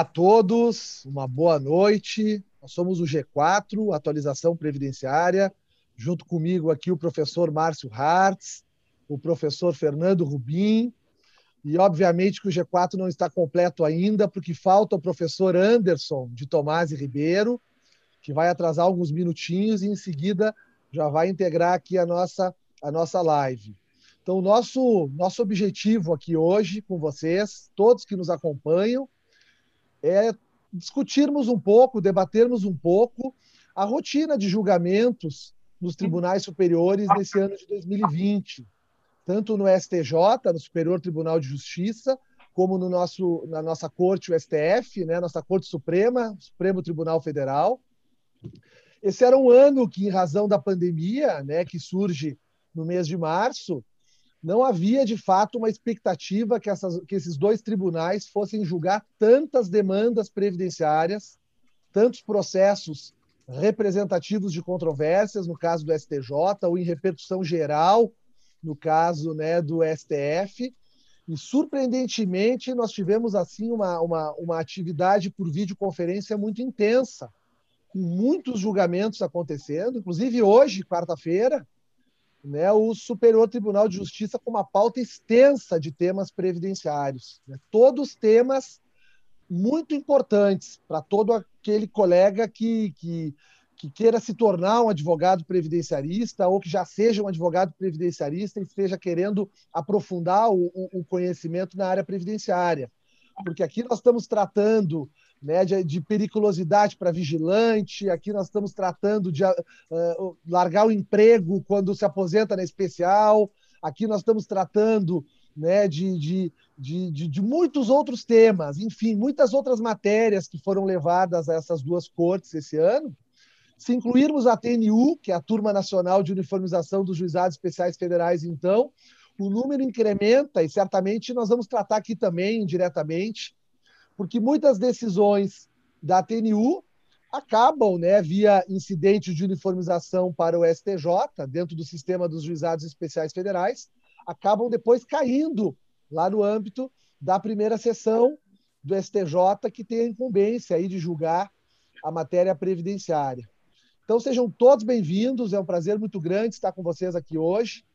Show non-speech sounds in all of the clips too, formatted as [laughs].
Olá a todos, uma boa noite. Nós somos o G4, Atualização Previdenciária. Junto comigo aqui o professor Márcio Hartz, o professor Fernando Rubim. E, obviamente, que o G4 não está completo ainda, porque falta o professor Anderson de Tomás e Ribeiro, que vai atrasar alguns minutinhos e, em seguida, já vai integrar aqui a nossa, a nossa live. Então, nosso, nosso objetivo aqui hoje com vocês, todos que nos acompanham, é discutirmos um pouco, debatermos um pouco a rotina de julgamentos nos tribunais superiores nesse ano de 2020, tanto no STJ, no Superior Tribunal de Justiça, como no nosso, na nossa corte, o STF, né, nossa Corte Suprema, Supremo Tribunal Federal. Esse era um ano que, em razão da pandemia, né, que surge no mês de março, não havia de fato uma expectativa que, essas, que esses dois tribunais fossem julgar tantas demandas previdenciárias, tantos processos representativos de controvérsias, no caso do STJ, ou em repercussão geral, no caso né, do STF. E, surpreendentemente, nós tivemos assim uma, uma, uma atividade por videoconferência muito intensa, com muitos julgamentos acontecendo, inclusive hoje, quarta-feira, né, o Superior Tribunal de Justiça com uma pauta extensa de temas previdenciários. Né, todos temas muito importantes para todo aquele colega que, que, que, queira se tornar um advogado previdenciarista ou que já seja um advogado previdenciarista e esteja querendo aprofundar o, o conhecimento na área previdenciária. Porque aqui nós estamos tratando né, de, de periculosidade para vigilante. Aqui nós estamos tratando de uh, largar o emprego quando se aposenta na especial. Aqui nós estamos tratando né, de, de, de, de, muitos outros temas, enfim, muitas outras matérias que foram levadas a essas duas cortes esse ano. Se incluirmos a TNU, que é a Turma Nacional de Uniformização dos Juizados Especiais Federais, então, o número incrementa e certamente nós vamos tratar aqui também, diretamente, porque muitas decisões da TNU acabam, né, via incidente de uniformização para o STJ, dentro do sistema dos juizados especiais federais, acabam depois caindo lá no âmbito da primeira sessão do STJ, que tem a incumbência aí de julgar a matéria previdenciária. Então sejam todos bem-vindos, é um prazer muito grande estar com vocês aqui hoje.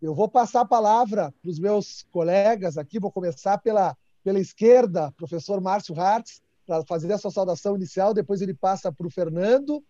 Eu vou passar a palavra para os meus colegas aqui, vou começar pela pela esquerda, professor Márcio Hartz, para fazer a sua saudação inicial, depois ele passa para o Fernando,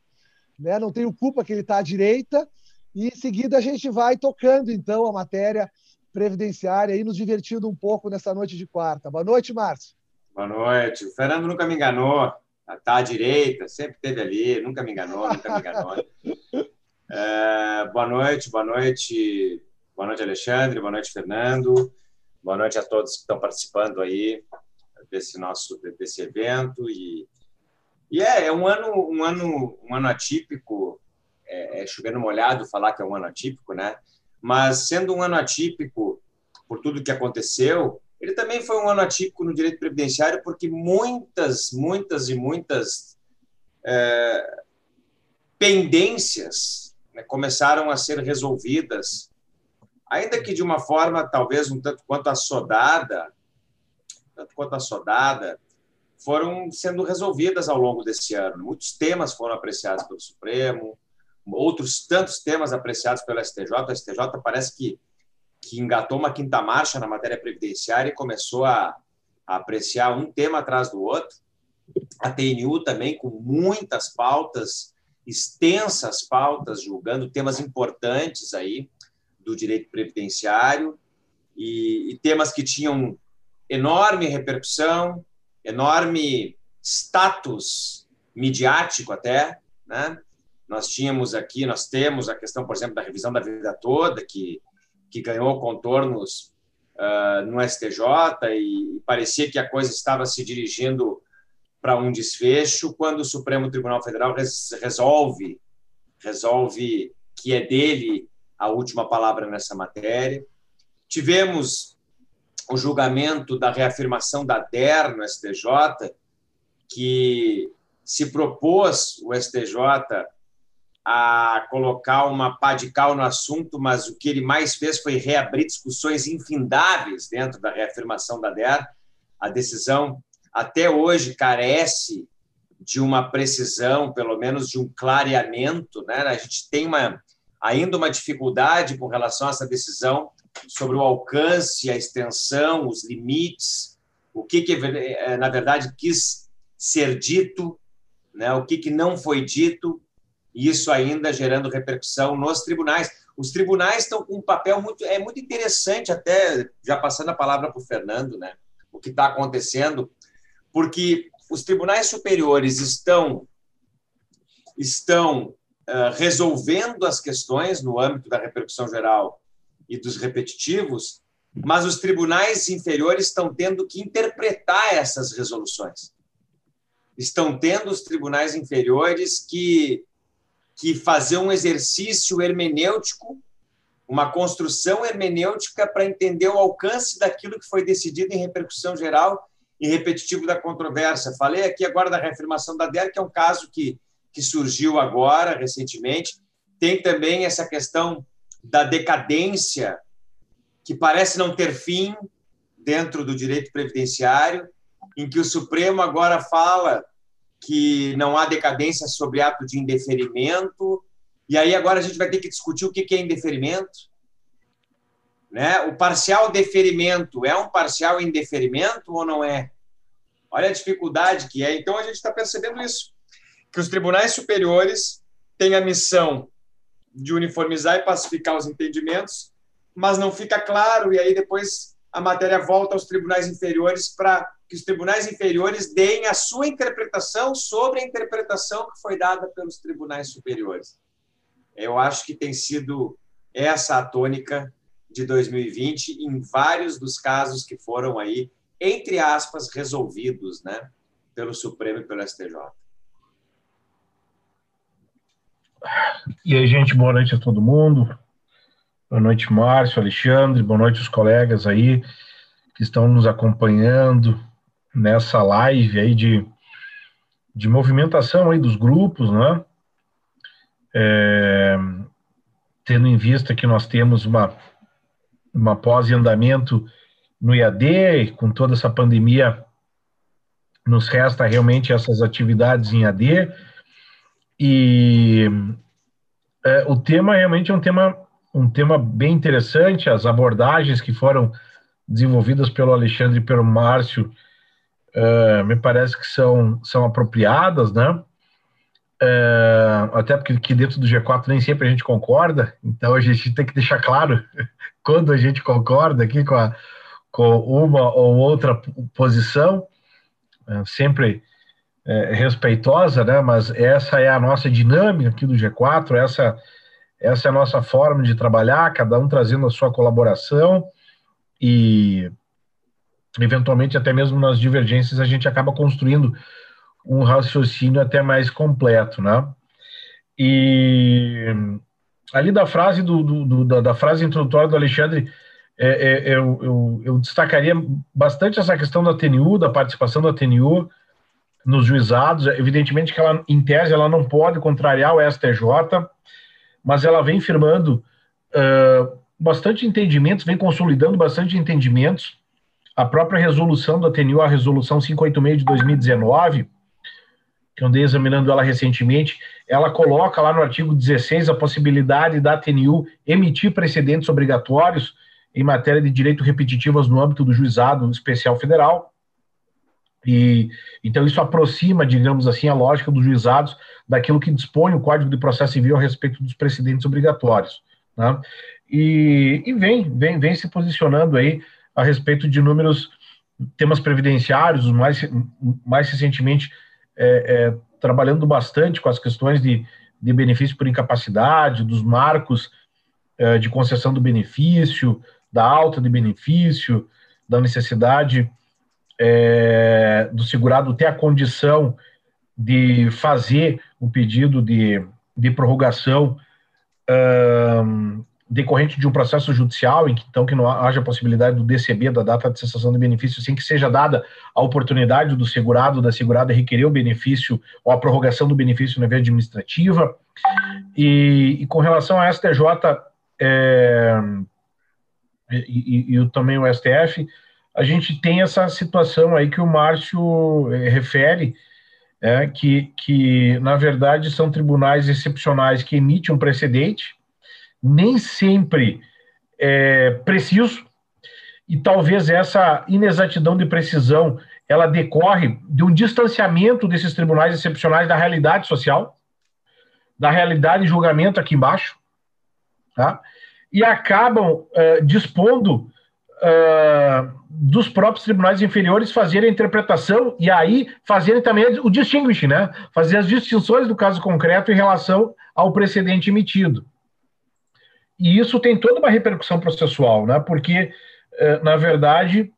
né? não tenho culpa que ele está à direita, e em seguida a gente vai tocando, então, a matéria previdenciária e nos divertindo um pouco nessa noite de quarta. Boa noite, Márcio. Boa noite. O Fernando nunca me enganou, está à direita, sempre esteve ali, nunca me enganou, nunca me enganou. [laughs] É, boa noite, boa noite, boa noite, Alexandre, boa noite, Fernando. Boa noite a todos que estão participando aí desse nosso desse evento e, e é, é um ano um ano um ano atípico é, é chovendo molhado falar que é um ano atípico, né? Mas sendo um ano atípico por tudo que aconteceu, ele também foi um ano atípico no direito previdenciário porque muitas muitas e muitas é, pendências né, começaram a ser resolvidas ainda que de uma forma talvez um tanto quanto assodada, tanto quanto assodada, foram sendo resolvidas ao longo desse ano. Muitos temas foram apreciados pelo Supremo, outros tantos temas apreciados pelo STJ. O STJ parece que, que engatou uma quinta marcha na matéria previdenciária e começou a, a apreciar um tema atrás do outro. A TNU também, com muitas pautas, extensas pautas, julgando temas importantes aí do direito previdenciário e, e temas que tinham enorme repercussão, enorme status midiático até, né? Nós tínhamos aqui, nós temos a questão, por exemplo, da revisão da vida toda, que, que ganhou contornos uh, no STJ e, e parecia que a coisa estava se dirigindo para um desfecho quando o Supremo Tribunal Federal res, resolve resolve que é dele a última palavra nessa matéria. Tivemos o julgamento da reafirmação da DER no STJ, que se propôs o STJ a colocar uma pá de cal no assunto, mas o que ele mais fez foi reabrir discussões infindáveis dentro da reafirmação da DER. A decisão até hoje carece de uma precisão, pelo menos de um clareamento. Né? A gente tem uma, ainda uma dificuldade com relação a essa decisão sobre o alcance, a extensão, os limites, o que, que eh, na verdade quis ser dito, né? o que, que não foi dito, e isso ainda gerando repercussão nos tribunais. Os tribunais estão com um papel muito é muito interessante até já passando a palavra para o Fernando, né? O que está acontecendo, porque os tribunais superiores estão estão resolvendo as questões no âmbito da repercussão geral e dos repetitivos, mas os tribunais inferiores estão tendo que interpretar essas resoluções. Estão tendo os tribunais inferiores que que fazer um exercício hermenêutico, uma construção hermenêutica para entender o alcance daquilo que foi decidido em repercussão geral e repetitivo da controvérsia. Falei aqui agora da reafirmação da DER, que é um caso que, que surgiu agora, recentemente. Tem também essa questão da decadência, que parece não ter fim dentro do direito previdenciário, em que o Supremo agora fala que não há decadência sobre ato de indeferimento. E aí agora a gente vai ter que discutir o que é indeferimento. Né? O parcial deferimento é um parcial indeferimento ou não é? Olha a dificuldade que é. Então a gente está percebendo isso, que os tribunais superiores têm a missão de uniformizar e pacificar os entendimentos, mas não fica claro e aí depois a matéria volta aos tribunais inferiores para que os tribunais inferiores deem a sua interpretação sobre a interpretação que foi dada pelos tribunais superiores. Eu acho que tem sido essa a tônica de 2020 em vários dos casos que foram aí, entre aspas, resolvidos né, pelo Supremo e pelo STJ. E aí, gente, boa noite a todo mundo. Boa noite, Márcio, Alexandre, boa noite os colegas aí que estão nos acompanhando nessa live aí de, de movimentação aí dos grupos, né? É, tendo em vista que nós temos uma uma pós andamento no IAD, com toda essa pandemia, nos resta realmente essas atividades em AD. E é, o tema realmente é um tema, um tema bem interessante, as abordagens que foram desenvolvidas pelo Alexandre e pelo Márcio, é, me parece que são, são apropriadas, né? É, até porque dentro do G4 nem sempre a gente concorda, então a gente tem que deixar claro [laughs] quando a gente concorda aqui com, a, com uma ou outra posição, é, sempre é, respeitosa, né? Mas essa é a nossa dinâmica aqui do G4, essa, essa é a nossa forma de trabalhar, cada um trazendo a sua colaboração e eventualmente até mesmo nas divergências a gente acaba construindo um raciocínio até mais completo, né? E ali da frase do, do, do da, frase introdutória do Alexandre, é, é, eu, eu, eu, destacaria bastante essa questão da TNU, da participação da TNU nos juizados. Evidentemente que ela, em tese, ela não pode contrariar o STJ, mas ela vem firmando uh, bastante entendimentos, vem consolidando bastante entendimentos. A própria resolução da TNU, a resolução 586 de 2019, que eu andei examinando ela recentemente, ela coloca lá no artigo 16 a possibilidade da TNU emitir precedentes obrigatórios em matéria de direito repetitivas no âmbito do juizado especial federal. E então isso aproxima, digamos assim, a lógica dos juizados daquilo que dispõe o Código de Processo Civil a respeito dos precedentes obrigatórios. Né? E, e vem, vem, vem se posicionando aí a respeito de inúmeros temas previdenciários, mais, mais recentemente é, é, trabalhando bastante com as questões de, de benefício por incapacidade, dos marcos é, de concessão do benefício, da alta de benefício, da necessidade é, do segurado ter a condição de fazer o pedido de, de prorrogação um, decorrente de um processo judicial, em que, então que não haja possibilidade do DCB, da data de cessação de benefício, sem que seja dada a oportunidade do segurado, da segurada requerer o benefício ou a prorrogação do benefício na via administrativa. E, e com relação à STJ é, e, e, e, também o STF, a gente tem essa situação aí que o Márcio eh, refere, é, que, que, na verdade, são tribunais excepcionais que emitem um precedente, nem sempre é, preciso, e talvez essa inexatidão de precisão ela decorre de um distanciamento desses tribunais excepcionais da realidade social, da realidade de julgamento aqui embaixo, tá? e acabam uh, dispondo uh, dos próprios tribunais inferiores fazerem a interpretação e aí fazerem também o distinguish, né? Fazer as distinções do caso concreto em relação ao precedente emitido. E isso tem toda uma repercussão processual, né? Porque, uh, na verdade,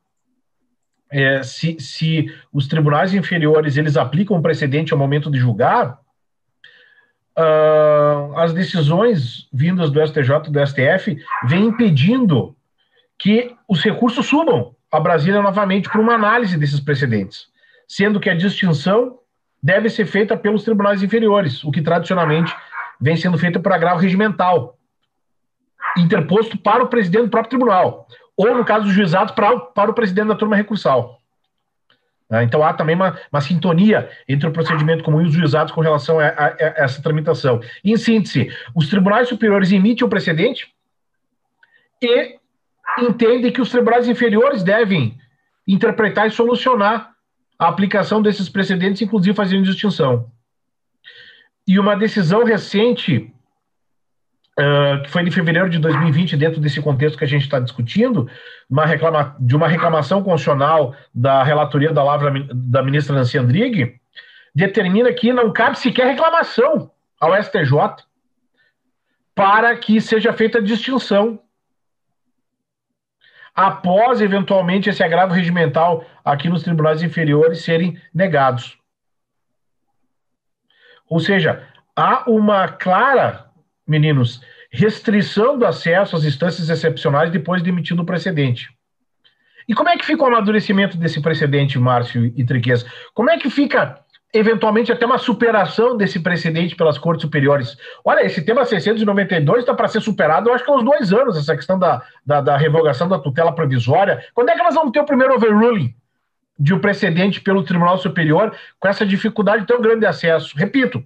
é, se, se os tribunais inferiores eles aplicam o precedente ao momento de julgar, uh, as decisões vindas do STJ e do STF vêm impedindo que os recursos subam a Brasília novamente para uma análise desses precedentes, sendo que a distinção deve ser feita pelos tribunais inferiores, o que tradicionalmente vem sendo feito por agravo regimental, interposto para o presidente do próprio tribunal, ou, no caso dos juizados, para, para o presidente da turma recursal. Né? Então há também uma, uma, sintonia entre o procedimento comum e os juizados com relação a, a, a, essa tramitação. Em síntese, os tribunais superiores emitem o precedente e entendem que os tribunais inferiores devem interpretar e solucionar a aplicação desses precedentes, inclusive fazendo distinção. E uma decisão recente uh, que foi de fevereiro de 2020, dentro desse contexto que a gente está discutindo, uma reclama, de uma reclamação constitucional da relatoria da Lavra da ministra Nancy Andrighi, determina que não cabe sequer reclamação ao STJ para que seja feita a distinção após, eventualmente, esse agravo regimental aqui nos tribunais inferiores serem negados. Ou seja, há uma clara meninos, restrição do acesso às instâncias excepcionais depois de emitido o precedente. E como é que fica o amadurecimento desse precedente, Márcio e Triquez? Como é que fica, eventualmente, até uma superação desse precedente pelas cortes superiores? Olha, esse tema 692 está para ser superado, eu acho que há uns dois anos, essa questão da, da, da, revogação da tutela provisória. Quando é que nós vamos ter o primeiro overruling de um precedente pelo Tribunal Superior com essa dificuldade tão grande de acesso? Repito,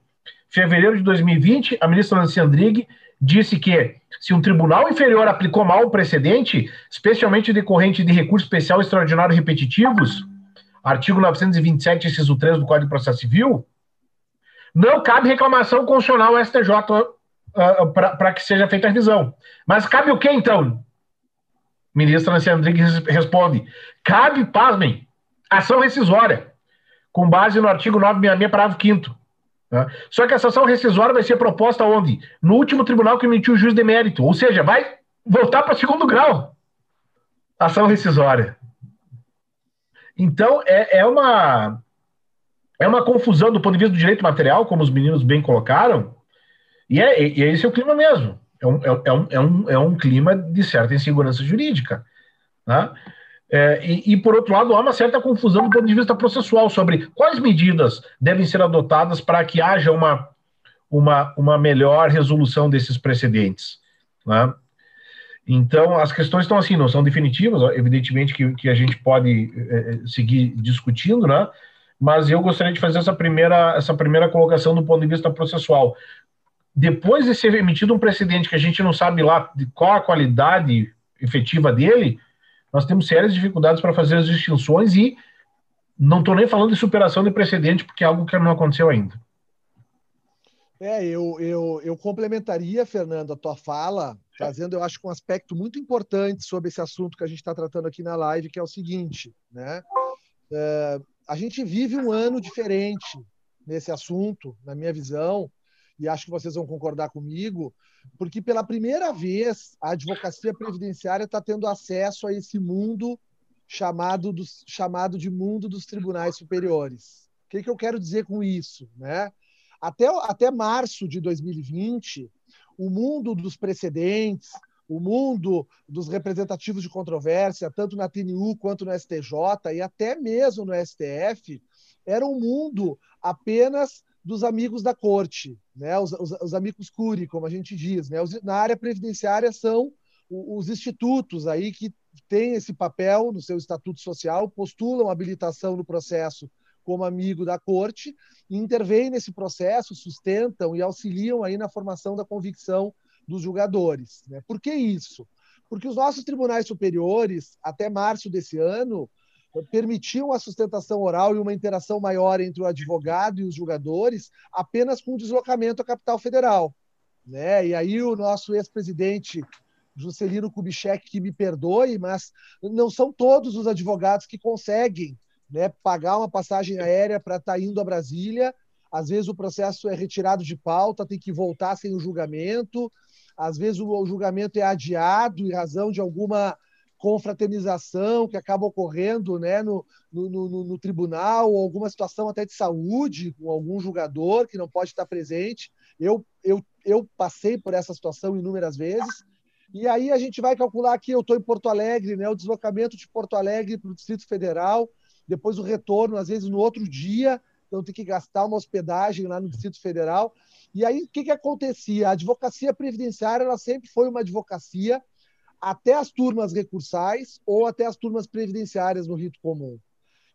fevereiro de 2020, a ministra Nancy Andrighi disse que se um tribunal inferior aplicou mal o precedente, especialmente decorrente de recurso especial extraordinário repetitivos, artigo 927, inciso 3 do Código de Processo Civil, não cabe reclamação constitucional ao STJ uh, ah, para que seja feita a revisão. Mas cabe o que, então? Ministra Nancy Andrighi responde: cabe, pasmem, ação rescisória, com base no artigo 966, parágrafo 5 Tá? Só que essa ação rescisória vai ser proposta onde? No último tribunal que emitiu o juiz de mérito, ou seja, vai voltar para segundo grau. Ação rescisória. Então, é, é, uma, é uma confusão do ponto de vista do direito material, como os meninos bem colocaram, e, é, e esse é o clima mesmo. É um, é, é, um, é, um, é um clima de certa insegurança jurídica. Tá? É, e, e, por outro lado, há uma certa confusão do ponto de vista processual sobre quais medidas devem ser adotadas para que haja uma, uma, uma melhor resolução desses precedentes. Né? Então, as questões estão assim, não são definitivas, evidentemente que, que a gente pode é, seguir discutindo, né? mas eu gostaria de fazer essa primeira, essa primeira colocação do ponto de vista processual. Depois de ser emitido um precedente que a gente não sabe lá de qual a qualidade efetiva dele, nós temos sérias dificuldades para fazer as distinções e não estou nem falando de superação de precedente, porque é algo que não aconteceu ainda. É, eu, eu, eu complementaria, Fernando, a tua fala, trazendo, eu acho, um aspecto muito importante sobre esse assunto que a gente está tratando aqui na live, que é o seguinte, né? É, a gente vive um ano diferente nesse assunto, na minha visão, e acho que vocês vão concordar comigo, porque pela primeira vez a advocacia previdenciária está tendo acesso a esse mundo chamado, dos, chamado de mundo dos tribunais superiores. O que, que eu quero dizer com isso? Né? Até, até março de 2020, o mundo dos precedentes, o mundo dos representativos de controvérsia, tanto na TNU quanto no STJ e até mesmo no STF, era um mundo apenas dos amigos da corte, né? os, os, os amigos curi, como a gente diz. Né? Os, na área previdenciária são os institutos aí que têm esse papel no seu estatuto social, postulam habilitação no processo como amigo da corte, intervêm nesse processo, sustentam e auxiliam aí na formação da convicção dos julgadores. Né? Por que isso? Porque os nossos tribunais superiores, até março desse ano, permitiam a sustentação oral e uma interação maior entre o advogado e os julgadores apenas com deslocamento à capital federal. Né? E aí o nosso ex-presidente Juscelino Kubitschek, que me perdoe, mas não são todos os advogados que conseguem né, pagar uma passagem aérea para estar tá indo a Brasília. Às vezes o processo é retirado de pauta, tem que voltar sem o julgamento. Às vezes o julgamento é adiado em razão de alguma confraternização que acaba ocorrendo né, no, no, no, no, tribunal, ou alguma situação até de saúde, com algum julgador que não pode estar presente. Eu, eu, eu passei por essa situação inúmeras vezes. E aí a gente vai calcular aqui, eu estou em Porto Alegre, né, o deslocamento de Porto Alegre para o Distrito Federal, depois o retorno, às vezes no outro dia, então tem que gastar uma hospedagem lá no Distrito Federal. E aí o que, que acontecia? A advocacia previdenciária ela sempre foi uma advocacia até as turmas recursais ou até as turmas previdenciárias no rito comum.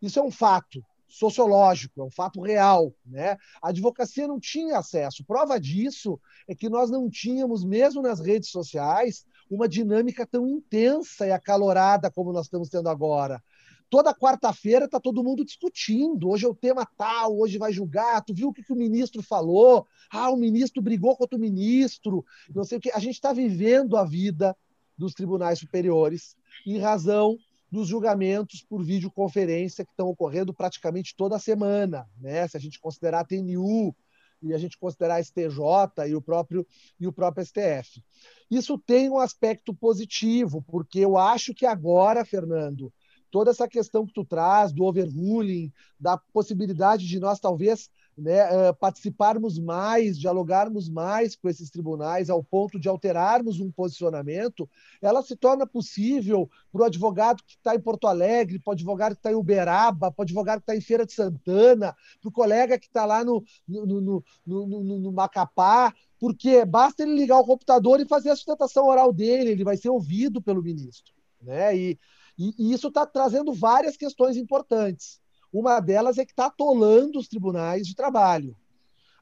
Isso é um fato sociológico, é um fato real. Né? A advocacia não tinha acesso. Prova disso é que nós não tínhamos, mesmo nas redes sociais, uma dinâmica tão intensa e acalorada como nós estamos tendo agora. Toda quarta-feira está todo mundo discutindo. Hoje é o tema tal, hoje vai julgar. Tu viu o que, que o ministro falou? Ah, o ministro brigou contra o ministro. Não sei o que. A gente está vivendo a vida dos tribunais superiores, em razão dos julgamentos por videoconferência que estão ocorrendo praticamente toda semana, né? Se a gente considerar a TNU e a gente considerar a STJ e o próprio e o próprio STF. Isso tem um aspecto positivo, porque eu acho que agora, Fernando, toda essa questão que tu traz do overruling, da possibilidade de nós talvez né, uh, participarmos mais, dialogarmos mais com esses tribunais ao ponto de alterarmos um posicionamento, ela se torna possível para o advogado que está em Porto Alegre, para o advogado que está em Uberaba, para o advogado que está em Feira de Santana, para o colega que está lá no, no, no, no, no Macapá, porque basta ele ligar o computador e fazer a sustentação oral dele, ele vai ser ouvido pelo ministro. Né? E, e, e isso está trazendo várias questões importantes. Uma delas é que está atolando os tribunais de trabalho.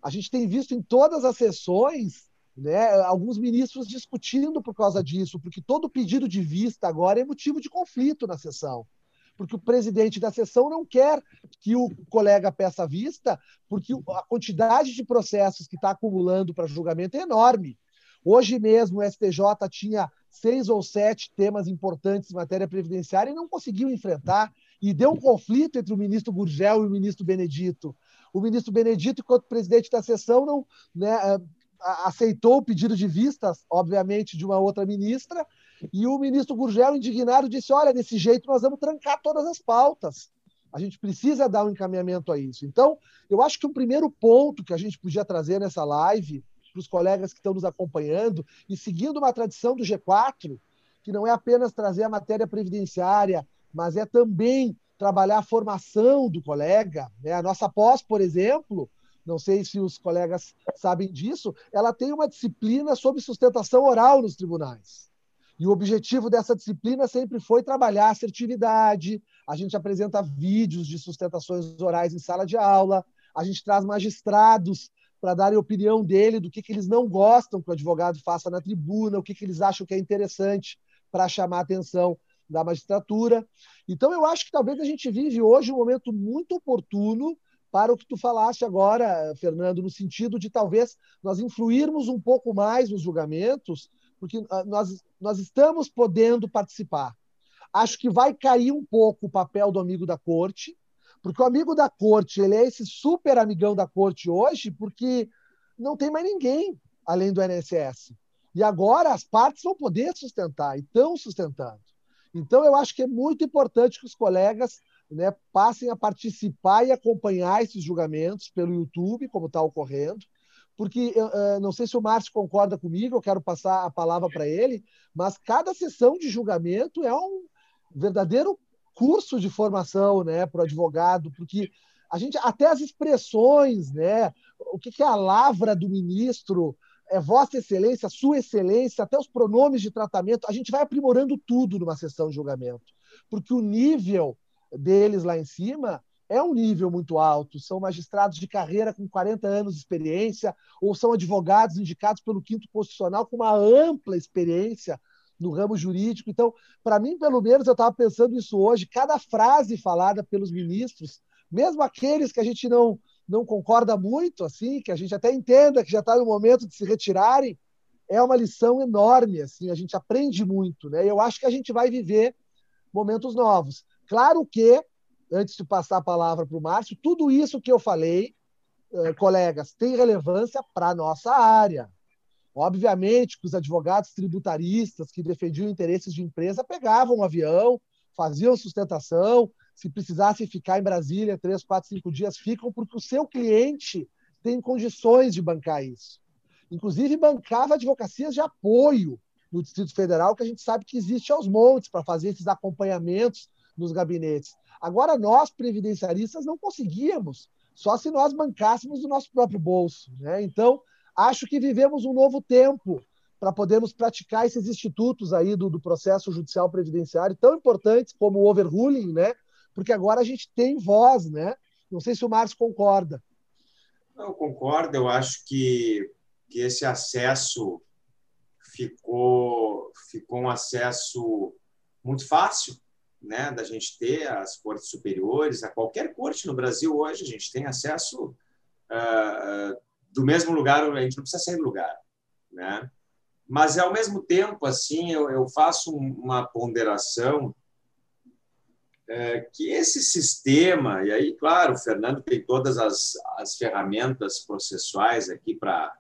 A gente tem visto em todas as sessões né, alguns ministros discutindo por causa disso, porque todo pedido de vista agora é motivo de conflito na sessão. Porque o presidente da sessão não quer que o colega peça vista, porque a quantidade de processos que está acumulando para julgamento é enorme. Hoje mesmo o STJ tinha seis ou sete temas importantes em matéria previdenciária e não conseguiu enfrentar e deu um conflito entre o ministro Gurgel e o ministro Benedito. O ministro Benedito, enquanto presidente da sessão, não né, aceitou o pedido de vistas, obviamente, de uma outra ministra, e o ministro Gurgel, indignado, disse: Olha, desse jeito nós vamos trancar todas as pautas. A gente precisa dar um encaminhamento a isso. Então, eu acho que um primeiro ponto que a gente podia trazer nessa live para os colegas que estão nos acompanhando, e seguindo uma tradição do G4, que não é apenas trazer a matéria previdenciária, mas é também trabalhar a formação do colega. Né? A nossa pós, por exemplo, não sei se os colegas sabem disso, ela tem uma disciplina sobre sustentação oral nos tribunais. E o objetivo dessa disciplina sempre foi trabalhar a assertividade. A gente apresenta vídeos de sustentações orais em sala de aula, a gente traz magistrados para darem opinião dele do que, que eles não gostam que o advogado faça na tribuna, o que, que eles acham que é interessante para chamar a atenção da magistratura. Então, eu acho que talvez a gente vive hoje um momento muito oportuno para o que tu falaste agora, Fernando, no sentido de talvez nós influirmos um pouco mais nos julgamentos, porque ah, nós, nós estamos podendo participar. Acho que vai cair um pouco o papel do amigo da corte, porque o amigo da corte ele é esse super amigão da corte hoje, porque não tem mais ninguém além do INSS. E agora as partes vão poder sustentar, e estão sustentando. Então, eu acho que é muito importante que os colegas né, passem a participar e acompanhar esses julgamentos pelo YouTube, como está ocorrendo, porque uh, não sei se o Márcio concorda comigo, eu quero passar a palavra para ele, mas cada sessão de julgamento é um verdadeiro curso de formação né, para o advogado, porque a gente até as expressões, né, o que, que é a lavra do ministro, é Vossa Excelência, Sua Excelência, até os pronomes de tratamento, a gente vai aprimorando tudo numa sessão de julgamento, porque o nível deles lá em cima é um nível muito alto. São magistrados de carreira com 40 anos de experiência, ou são advogados indicados pelo quinto constitucional com uma ampla experiência no ramo jurídico. Então, para mim, pelo menos, eu estava pensando isso hoje, cada frase falada pelos ministros, mesmo aqueles que a gente não, não concorda muito, assim, que a gente até entenda que já está no momento de se retirarem, é uma lição enorme, assim, a gente aprende muito, né? Eu acho que a gente vai viver momentos novos. Claro que, antes de passar a palavra para o Márcio, tudo isso que eu falei, eh, colegas, tem relevância para a nossa área. Obviamente que os advogados tributaristas que defendiam interesses de empresa pegavam um avião, faziam sustentação, se precisasse ficar em Brasília três, quatro, cinco dias, ficam, porque o seu cliente tem condições de bancar isso. Inclusive, bancava advocacias de apoio no Distrito Federal, que a gente sabe que existe aos montes para fazer esses acompanhamentos nos gabinetes. Agora, nós, previdenciaristas, não conseguíamos, só se nós bancássemos do nosso próprio bolso. Né? Então, acho que vivemos um novo tempo para podermos praticar esses institutos aí do, do, processo judicial previdenciário tão importantes como o overruling, né? Porque agora a gente tem voz, né? Não sei se o Márcio concorda. Eu concordo, eu acho que, que esse acesso ficou, ficou um acesso muito fácil, né, da gente ter as cortes superiores, a qualquer corte no Brasil hoje, a gente tem acesso uh, do mesmo lugar, a gente não precisa sair do lugar, né? Mas, ao mesmo tempo, assim, eu, eu faço uma ponderação é, que esse sistema, e aí, claro, o Fernando tem todas as, as ferramentas processuais aqui para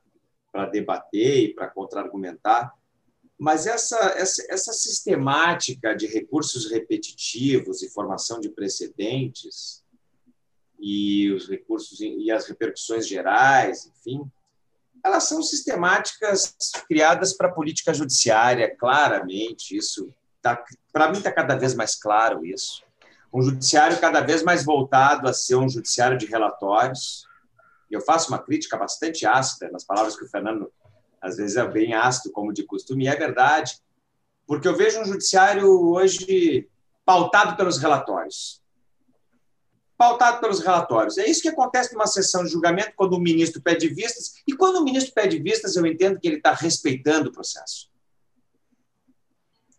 debater e para contra-argumentar, mas essa, essa, essa sistemática de recursos repetitivos e formação de precedentes e os recursos e as repercussões gerais, enfim, elas são sistemáticas criadas para a política judiciária, claramente. Isso tá, para mim está cada vez mais claro isso. Um judiciário cada vez mais voltado a ser um judiciário de relatórios. Eu faço uma crítica bastante ácida nas palavras que o Fernando às vezes é bem ácido, como de costume, e é verdade, porque eu vejo um judiciário hoje pautado pelos relatórios. Pautado pelos relatórios. É isso que acontece numa sessão de julgamento quando o ministro pede vistas, e quando o ministro pede vistas, eu entendo que ele está respeitando o processo.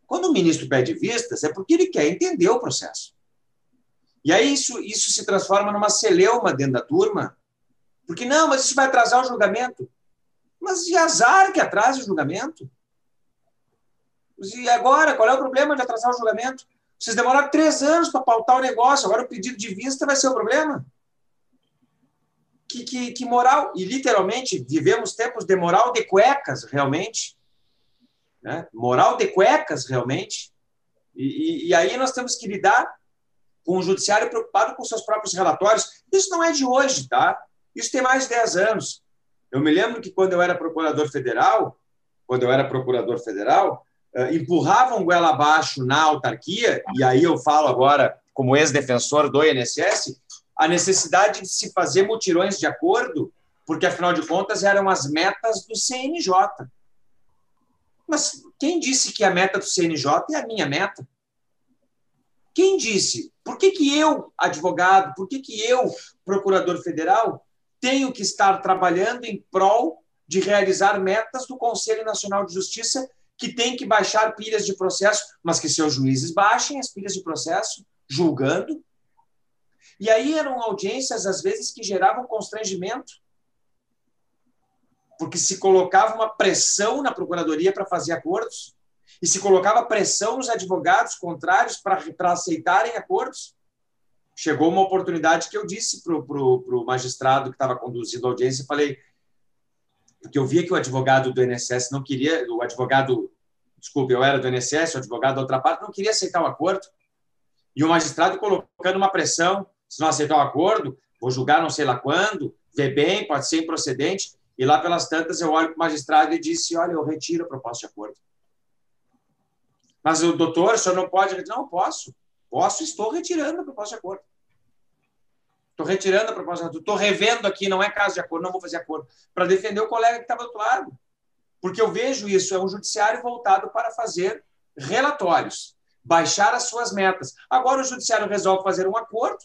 Quando o ministro pede vistas, é porque ele quer entender o processo. E aí isso, isso se transforma numa celeuma dentro da turma, porque não, mas isso vai atrasar o julgamento. Mas de azar que atrase o julgamento. E agora, qual é o problema de atrasar o julgamento? Vocês demoraram três anos para pautar o negócio, agora o pedido de vista vai ser o problema? Que, que, que moral, e literalmente vivemos tempos de moral de cuecas, realmente. Né? Moral de cuecas, realmente. E, e, e aí nós temos que lidar com o judiciário preocupado com seus próprios relatórios. Isso não é de hoje, tá? Isso tem mais de 10 anos. Eu me lembro que quando eu era procurador federal, quando eu era procurador federal, empurravam goela abaixo na autarquia, e aí eu falo agora como ex-defensor do INSS, a necessidade de se fazer mutirões de acordo, porque afinal de contas eram as metas do CNJ. Mas quem disse que a meta do CNJ é a minha meta? Quem disse? Por que, que eu, advogado, por que, que eu, procurador federal, tenho que estar trabalhando em prol de realizar metas do Conselho Nacional de Justiça, que tem que baixar pilhas de processo, mas que seus juízes baixem as pilhas de processo, julgando. E aí eram audiências, às vezes, que geravam constrangimento, porque se colocava uma pressão na Procuradoria para fazer acordos, e se colocava pressão nos advogados contrários para aceitarem acordos chegou uma oportunidade que eu disse para o magistrado que estava conduzindo a audiência, falei, porque eu via que o advogado do INSS não queria, o advogado, desculpe, eu era do INSS, o advogado da outra parte não queria aceitar o acordo. E o magistrado colocando uma pressão, se não aceitar o acordo, vou julgar não sei lá quando, vê bem, pode ser improcedente. E lá pelas tantas eu olho para o magistrado e disse, olha, eu retiro a proposta de acordo. Mas o doutor, o senhor não pode? Não, posso. Posso, estou retirando a proposta de acordo. Estou retirando a proposta de acordo. Estou revendo aqui, não é caso de acordo, não vou fazer acordo. Para defender o colega que estava do outro lado. Porque eu vejo isso, é um judiciário voltado para fazer relatórios, baixar as suas metas. Agora o judiciário resolve fazer um acordo,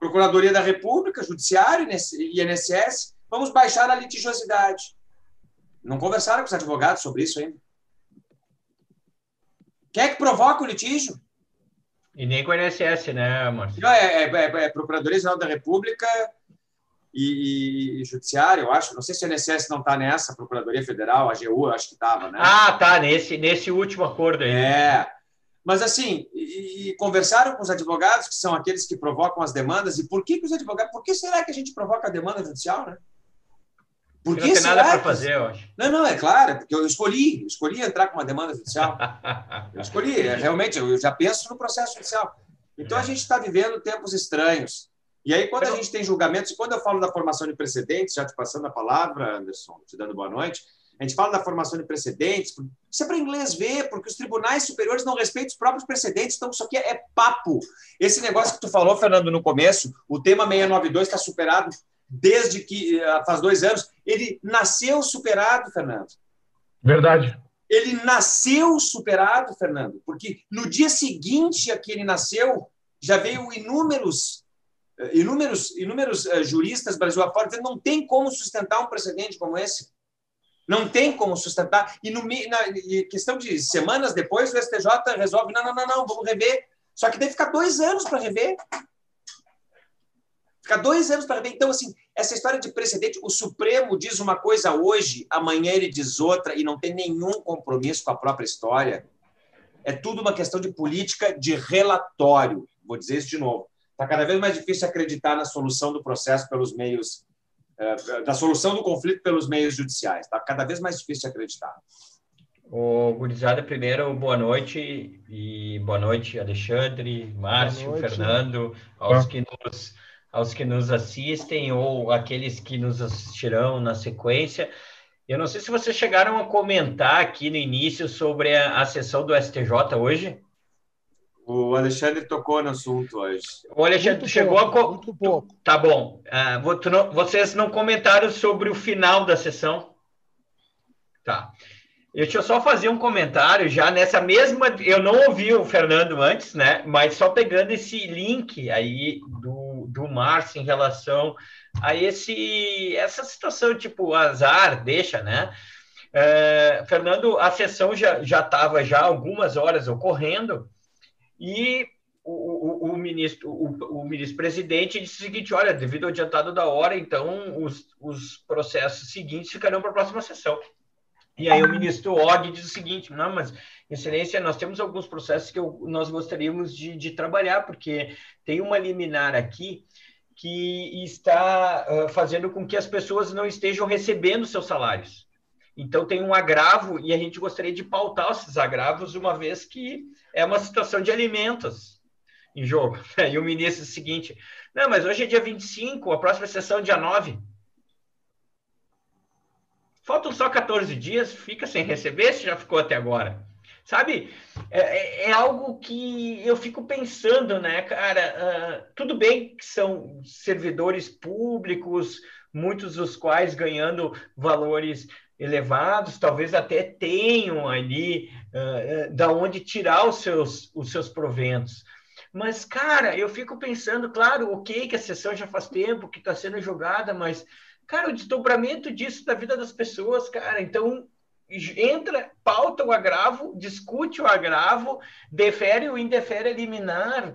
Procuradoria da República, Judiciário e INSS, vamos baixar a litigiosidade. Não conversaram com os advogados sobre isso ainda. Quem é que provoca o litígio? E nem com o INSS, né, Márcio? É, é, é, é Procuradoria Geral da República e, e, Judiciário, eu acho. Não sei se o INSS não está nessa, Procuradoria Federal, a AGU, acho que estava, né? Ah, tá, nesse, nesse último acordo aí. É. Mas, assim, e, e, conversaram com os advogados, que são aqueles que provocam as demandas, e por que, que os advogados. Por que será que a gente provoca a demanda judicial, né? Por que não tem nada para fazer, eu acho. Não, não, é claro, porque eu escolhi, escolhi entrar com uma demanda judicial. [laughs] Eu escolhi, é, realmente, eu já penso no processo judicial. Então a gente está vivendo tempos estranhos. E aí, quando a gente tem julgamentos, e quando eu falo da formação de precedentes, já te passando a palavra, Anderson, te dando boa noite, a gente fala da formação de precedentes, isso é para inglês ver, porque os tribunais superiores não respeitam os próprios precedentes, então isso aqui é papo. Esse negócio que tu falou, Fernando, no começo, o tema 692 está superado desde que eh, faz dois anos. Ele nasceu superado, Fernando. Verdade. Ele nasceu superado, Fernando, porque no dia seguinte a que ele nasceu, já veio inúmeros eh, inúmeros inúmeros uh, juristas Brasil afora dizendo não tem como sustentar um precedente como esse. Não tem como sustentar. E no na e questão de semanas depois, o STJ resolve: não, não, não, não, vamos rever. Só que deve ficar dois anos para rever. Ficar dois anos para ver. Então, assim, essa história de precedente, o Supremo diz uma coisa hoje, amanhã ele diz outra, e não tem nenhum compromisso com a própria história. É tudo uma questão de política de relatório. Vou dizer isso de novo. Está cada vez mais difícil acreditar na solução do processo pelos meios, eh, da solução do conflito pelos meios judiciais. Está cada vez mais difícil acreditar. O Gurizada, primeiro, boa noite, e boa noite, Alexandre, Márcio, noite. Fernando, aos que nos aos que nos assistem ou aqueles que nos assistirão na sequência. Eu não sei se vocês chegaram a comentar aqui no início sobre a, a sessão do STJ hoje. O Alexandre tocou no assunto hoje. O Alexandre muito chegou pouco, a. Muito pouco. Tá bom. Uh, não, vocês não comentaram sobre o final da sessão? Tá. Deixa eu só fazer um comentário já nessa mesma. Eu não ouvi o Fernando antes, né? Mas só pegando esse link aí do do Márcio em relação a esse essa situação, tipo, azar, deixa, né? É, Fernando, a sessão já estava já, já algumas horas ocorrendo e o, o, o ministro, o, o, ministro presidente disse o seguinte: olha, devido ao adiantado da hora, então os, os processos seguintes ficarão para a próxima sessão. E aí o ministro Og diz o seguinte: não, mas Excelência, nós temos alguns processos que eu, nós gostaríamos de, de, trabalhar, porque tem uma liminar aqui que está uh, fazendo com que as pessoas não estejam recebendo seus salários. Então, tem um agravo e a gente gostaria de pautar esses agravos, uma vez que é uma situação de alimentos em jogo. [laughs] E o ministro diz o seguinte: não, mas hoje é dia 25, a próxima sessão é dia 9. Faltam só 14 dias, fica sem receber, se já ficou até agora. Sabe, é, é, é, algo que eu fico pensando, né, cara? Uh, tudo bem que são servidores públicos, muitos dos quais ganhando valores elevados, talvez até tenham ali uh, da onde tirar os seus, os seus proventos. Mas, cara, eu fico pensando, claro, ok, que a sessão já faz tempo que está sendo jogada, mas, cara, o desdobramento disso da vida das pessoas, cara, então entra, pauta o agravo, discute o agravo, defere ou indefere liminar.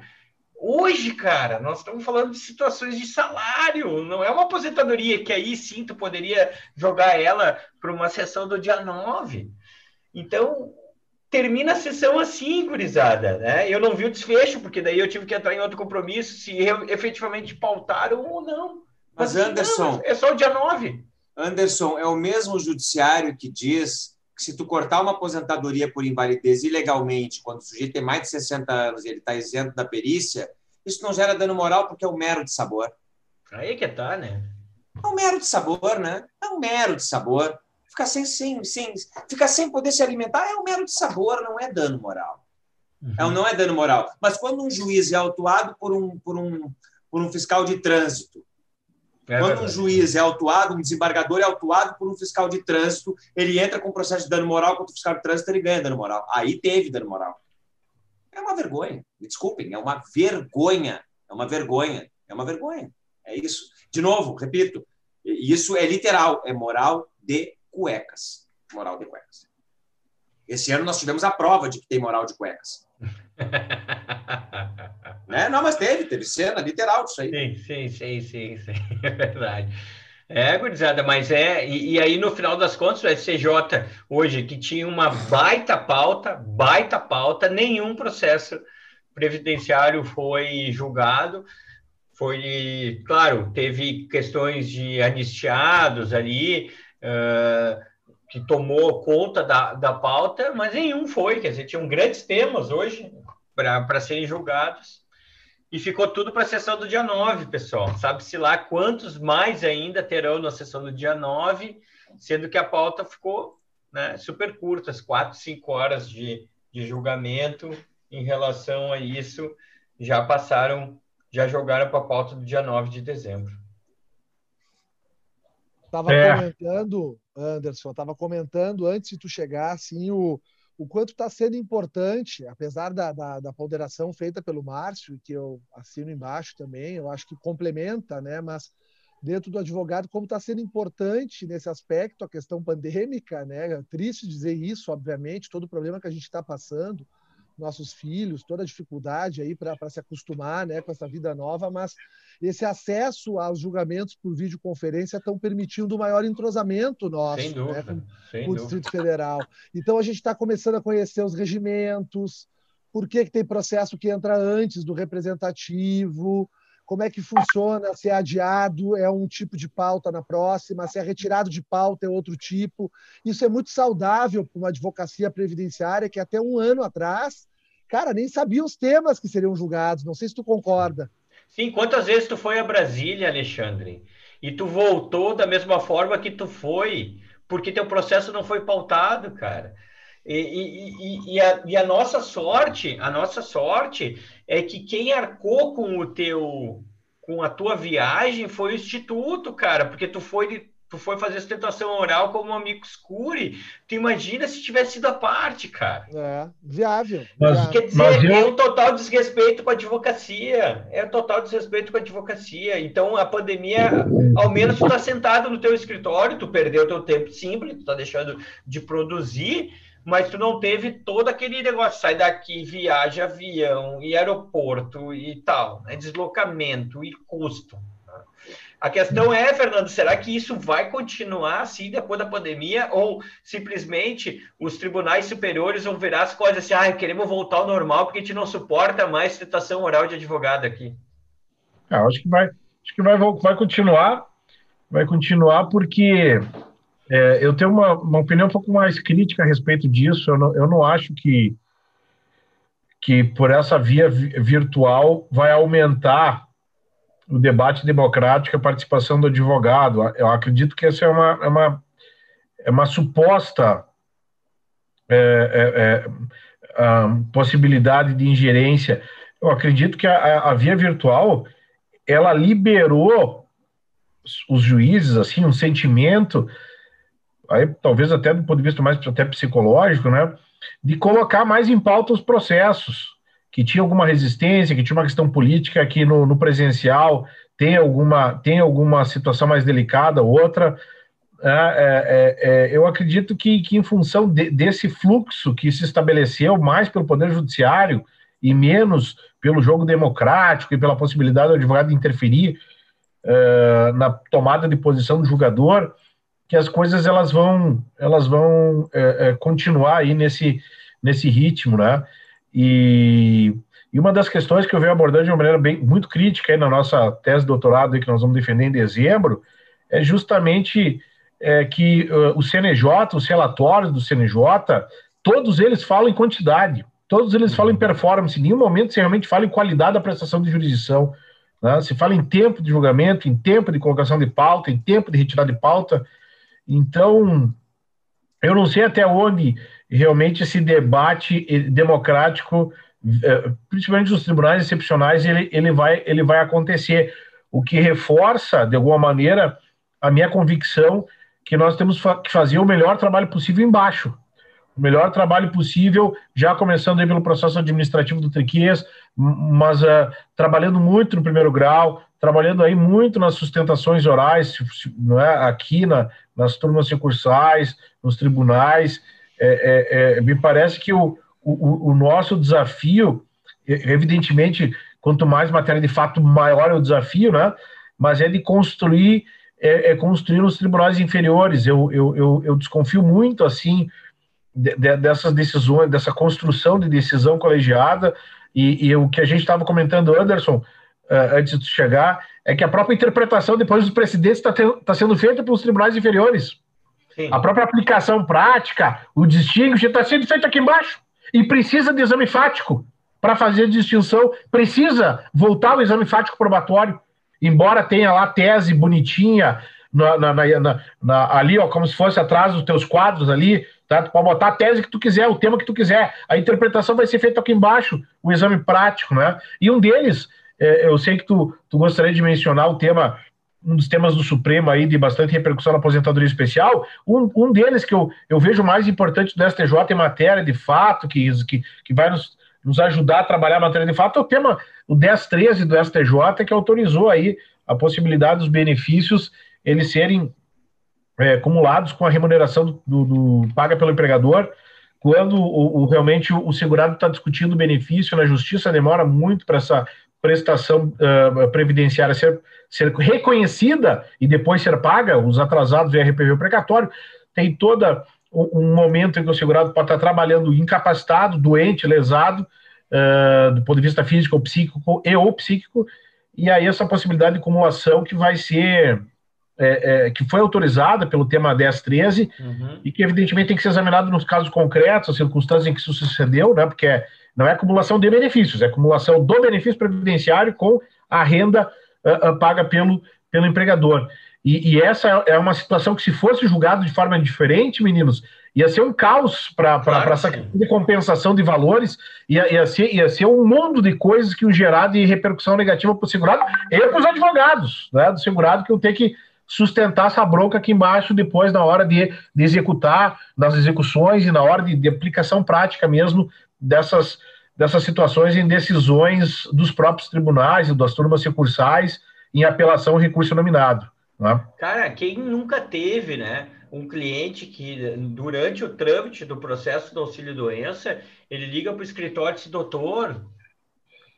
Hoje, cara, nós estamos falando de situações de salário, não é uma aposentadoria que aí sim tu poderia jogar ela para uma sessão do dia 9. Então, termina a sessão assim, gurizada, né? Eu não vi o desfecho, porque daí eu tive que entrar em outro compromisso, se efetivamente pautaram ou não. Mas, Mas Anderson... Não, é só o dia 9. Anderson, é o mesmo judiciário que diz que se tu cortar uma aposentadoria por invalidez ilegalmente, quando o sujeito tem mais de 60 anos e ele está isento da perícia, isso não gera dano moral porque é um mero de sabor. Aí que tá, né? É um mero de sabor, né? É um mero de sabor. Ficar sem, sem, sem, ficar sem poder se alimentar é um mero de sabor, não é dano moral. Uhum. É, não é dano moral. Mas quando um juiz é autuado por um, por um, por um fiscal de trânsito É Quando verdade. um juiz é autuado, um desembargador é autuado por um fiscal de trânsito, ele entra com processo de dano moral contra o fiscal de trânsito, ele ganha dano moral. Aí teve dano moral. É uma vergonha. Me desculpem, é uma vergonha. É uma vergonha. É uma vergonha. É isso. De novo, repito, isso é literal, é moral de cuecas. Moral de cuecas. Esse ano nós tivemos a prova de que tem moral de cuecas. [laughs] né? Não, mas teve, teve cena literal disso aí. Sim, sim, sim, sim, sim. [laughs] é verdade. É, gurizada, mas é. E, e, aí, no final das contas, o SCJ, hoje, que tinha uma baita pauta, baita pauta, nenhum processo previdenciário foi julgado. Foi, claro, teve questões de anistiados ali, uh, que tomou conta da, da pauta, mas nenhum foi. Quer dizer, tinham grandes temas hoje para serem julgados. E ficou tudo para a sessão do dia 9, pessoal. Sabe-se lá quantos mais ainda terão na sessão do dia 9, sendo que a pauta ficou né, super curta, as quatro, cinco horas de, de julgamento em relação a isso já passaram, já jogaram para a pauta do dia 9 de dezembro. Estava é. comentando, Anderson, estava comentando antes de tu chegar, assim, o, o quanto está sendo importante, apesar da, da, da, ponderação feita pelo Márcio, que eu assino embaixo também, eu acho que complementa, né? Mas dentro do advogado, como está sendo importante nesse aspecto a questão pandêmica, né? É triste dizer isso, obviamente, todo o problema que a gente está passando, nossos filhos, toda a dificuldade aí para se acostumar né, com essa vida nova, mas esse acesso aos julgamentos por videoconferência estão permitindo um maior entrosamento nosso sem né, dúvida, né, com, com o Distrito Federal. Então a gente está começando a conhecer os regimentos, por que, que tem processo que entra antes do representativo, como é que funciona, se é adiado, é um tipo de pauta na próxima, se é retirado de pauta, é outro tipo. Isso é muito saudável para uma advocacia previdenciária que até um ano atrás, cara, nem sabia os temas que seriam julgados. Não sei se tu concorda. Sim, quantas vezes tu foi a Brasília, Alexandre? E tu voltou da mesma forma que tu foi, porque teu processo não foi pautado, cara. E, e, e, a, e, a, nossa sorte, a nossa sorte é que quem arcou com o teu, com a tua viagem foi o instituto, cara, porque tu foi tu foi fazer sustentação oral como um amigo escure. Tu imagina se tivesse sido a parte, cara. É, viável. Mas, Quer dizer, mas eu... é um total desrespeito com a advocacia. É um total desrespeito com a advocacia. Então, a pandemia, ao menos tu tá sentado no teu escritório, tu perdeu teu tempo simples, tu tá deixando de produzir, mas tu não teve todo aquele negócio, sai daqui, viaja avião e aeroporto e tal, né? deslocamento e custo. Né? A questão é, Fernando, será que isso vai continuar assim depois da pandemia ou simplesmente os tribunais superiores vão virar as coisas assim, ah, queremos voltar ao normal porque a gente não suporta mais citação oral de advogado aqui? Ah, acho que vai, acho que vai, vai continuar, vai continuar porque é, eu tenho uma, uma opinião um pouco mais crítica a respeito disso. Eu não, eu não acho que, que por essa via virtual vai aumentar o debate democrático, a participação do advogado. Eu acredito que essa é uma, é uma, é uma suposta é, é, é possibilidade de ingerência. Eu acredito que a, a via virtual ela liberou os juízes assim um sentimento aí talvez até do ponto de vista mais até psicológico, né, de colocar mais em pauta os processos, que tinha alguma resistência, que tinha uma questão política que no, no presencial tem alguma, tem alguma situação mais delicada, outra. É, é, é, é, eu acredito que, que em função de, desse fluxo que se estabeleceu mais pelo Poder Judiciário e menos pelo jogo democrático e pela possibilidade do advogado interferir é, na tomada de posição do julgador, que as coisas elas vão elas vão é, é, continuar aí nesse nesse ritmo, né? E, e uma das questões que eu venho abordando de uma maneira bem muito crítica aí na nossa tese de doutorado que nós vamos defender em dezembro é justamente é, que uh, o CNJ, os relatórios do CNJ, todos eles falam em quantidade, todos eles falam em performance, em nenhum momento se realmente fala em qualidade da prestação de jurisdição. Né? Se fala em tempo de julgamento, em tempo de colocação de pauta, em tempo de retirada de pauta. Então, eu não sei até onde realmente esse debate democrático, eh, principalmente nos tribunais excepcionais, ele, ele, vai, ele vai acontecer. o que reforça, de alguma maneira, a minha convicção que nós temos que fazer o melhor trabalho possível embaixo. O melhor trabalho possível, já começando aí pelo processo administrativo do Triquias, mas uh, trabalhando muito no primeiro grau, trabalhando aí muito nas sustentações orais, não é? aqui na, nas turmas recursais, nos tribunais. É, é, é, me parece que o, o, o nosso desafio, evidentemente, quanto mais matéria de fato, maior é o desafio, né? mas é de construir é, é construir os tribunais inferiores. Eu, eu, eu, eu desconfio muito assim de, de, dessas decisões, dessa construção de decisão colegiada. E, e o que a gente estava comentando, Anderson, uh, antes de chegar, é que a própria interpretação depois dos precedentes está tá sendo feita pelos tribunais inferiores. Sim. A própria aplicação prática, o distingue está sendo feito aqui embaixo. E precisa de exame fático para fazer a distinção, precisa voltar ao exame fático probatório embora tenha lá tese bonitinha na, na, na, ali, ó, como se fosse atrás dos teus quadros ali, tá? Tu pode botar a tese que tu quiser, o tema que tu quiser. A interpretação vai ser feita aqui embaixo, o exame prático, né? E um deles, é, eu sei que tu, tu gostaria de mencionar o tema, um dos temas do Supremo aí, de bastante repercussão na aposentadoria especial, um, um deles que eu, eu vejo mais importante do STJ em matéria de fato, que, que, que vai nos nos ajudar a trabalhar a matéria de fato, é o tema, o 1013 do STJ, que autorizou aí a possibilidade dos benefícios eles serem é, acumulados com a remuneração do, do, paga pelo empregador, quando o, o realmente o, segurado está discutindo benefício na justiça, demora muito para essa prestação uh, previdenciária ser, ser reconhecida e depois ser paga, os atrasados e RPV precatório, tem toda um momento em que o segurado pode estar trabalhando incapacitado, doente, lesado, uh, do ponto de vista físico ou psíquico e ou psíquico, e aí essa possibilidade de acumulação que vai ser, é, é, que foi autorizada pelo tema 1013, uhum. e que evidentemente tem que ser examinado nos casos concretos, as circunstâncias em que isso sucedeu, né, porque não é acumulação de benefícios, é acumulação do benefício previdenciário com a renda uh, uh, paga pelo, pelo empregador. E, e, essa é uma situação que, se fosse julgado de forma diferente, meninos, ia ser um caos para claro, essa de compensação de valores, ia, ia, ser, ia ser um mundo de coisas que o gerar de repercussão negativa para o segurado e para os advogados né, do segurado, que eu ter que sustentar essa bronca aqui embaixo depois, na hora de, de executar, nas execuções e na hora de, de aplicação prática mesmo dessas, dessas situações em decisões dos próprios tribunais e das turmas recursais em apelação recurso nominado. Né? Cara, quem nunca teve, né? Um cliente que, durante o trâmite do processo do auxílio-doença, ele liga para o escritório e diz, doutor,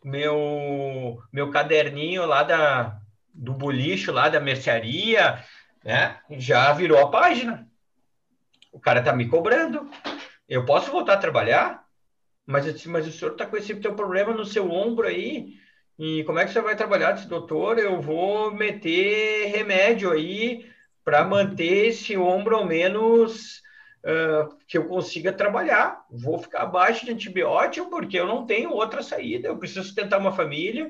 meu, meu caderninho lá da, do bolicho, lá da mercearia, né? Já virou a página. O cara tá me cobrando. Eu posso voltar a trabalhar? Mas, disse, mas o senhor está com esse teu problema no seu ombro aí. E como é que você vai trabalhar? Disse, doutor, eu vou meter remédio aí para manter esse ombro ao menos uh, que eu consiga trabalhar. Vou ficar abaixo de antibiótico porque eu não tenho outra saída. Eu preciso sustentar uma família.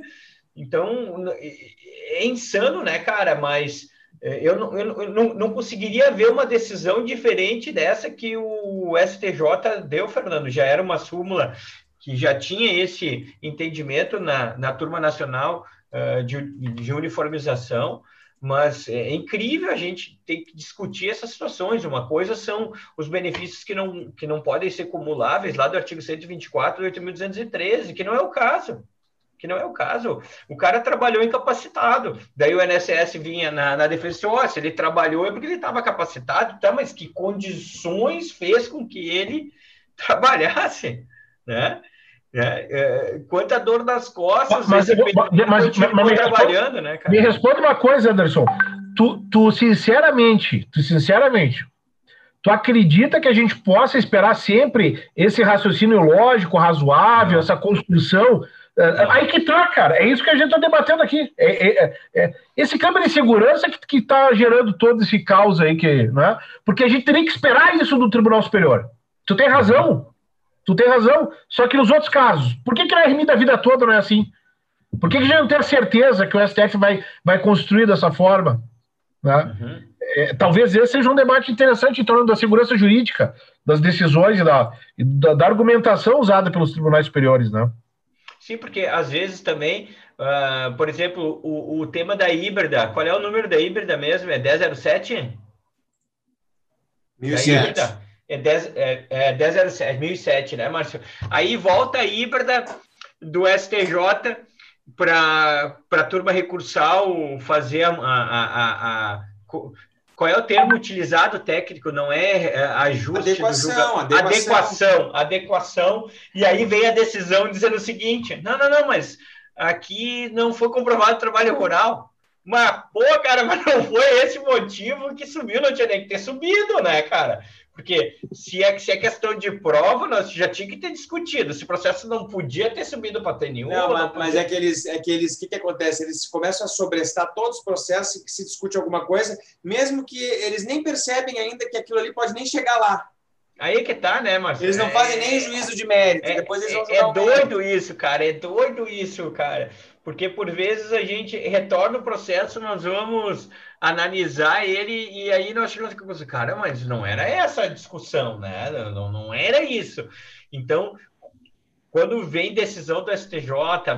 Então, é insano, né, cara? Mas eh, eu, não, eu não, não conseguiria ver uma decisão diferente dessa que o STJ deu, Fernando. Já era uma súmula que já tinha esse entendimento na, na turma nacional uh, de, de, uniformização, mas é incrível a gente ter que discutir essas situações. Uma coisa são os benefícios que não, que não podem ser cumuláveis lá do artigo 124 do 8.213, que não é o caso que não é o caso. O cara trabalhou incapacitado. Daí o NSS vinha na, na defesa oh, se ele trabalhou é porque ele estava capacitado, tá? mas que condições fez com que ele [laughs] trabalhasse, né? É, é, quanta dor nas costas, mas, mas, mas, mas, mas trabalhando, né, cara? Me responde uma coisa, Anderson. Tu, tu, sinceramente, tu sinceramente, tu acredita que a gente possa esperar sempre esse raciocínio lógico, razoável, Não. essa construção? É, Não. Aí que tá, cara. É isso que a gente está debatendo aqui. É, é, é, esse câmbio de segurança que está gerando todo esse caos aí, que, né? porque a gente teria que esperar isso do Tribunal Superior. Tu tem razão. Tu tem razão. Só que nos outros casos, por que, que na RMI da vida toda não é assim? Por que, que a gente não tem a certeza que o STF vai, vai construir dessa forma? Né? Uhum. É, talvez esse seja um debate interessante em torno da segurança jurídica, das decisões e da, da, da argumentação usada pelos tribunais superiores. Né? Sim, porque às vezes também, uh, por exemplo, o, o tema da híbrida, qual é o número da híbrida mesmo? É 1007? 1007. É, 10, é, é 1007, 1007, né, Márcio? Aí volta a híbrida do STJ para a turma recursal fazer a, a, a, a, qual é o termo utilizado técnico? Não é, é ajuste adequação, adequação, adequação, adequação. E aí vem a decisão dizendo o seguinte: não, não, não, mas aqui não foi comprovado trabalho rural. Mas, pô, cara, mas não foi esse motivo que subiu, não tinha nem que ter subido, né, cara? Porque se é, se é questão de prova, nós já tinha que ter discutido. Esse processo não podia ter subido para ter nenhum. Não, mas, mas é que eles, é que eles, o que, que acontece? Eles começam a sobrestar todos os processos que se discute alguma coisa, mesmo que eles nem percebem ainda que aquilo ali pode nem chegar lá. Aí que tá, né, Marcelo? Eles não fazem nem juízo de mérito. É, depois eles vão é, é doido isso, cara. É doido isso, cara. Porque por vezes a gente retorna o processo, nós vamos analisar ele e aí nós chegamos com você, cara, mas não era essa a discussão, né? Não, não era isso. Então, quando vem decisão do STJ,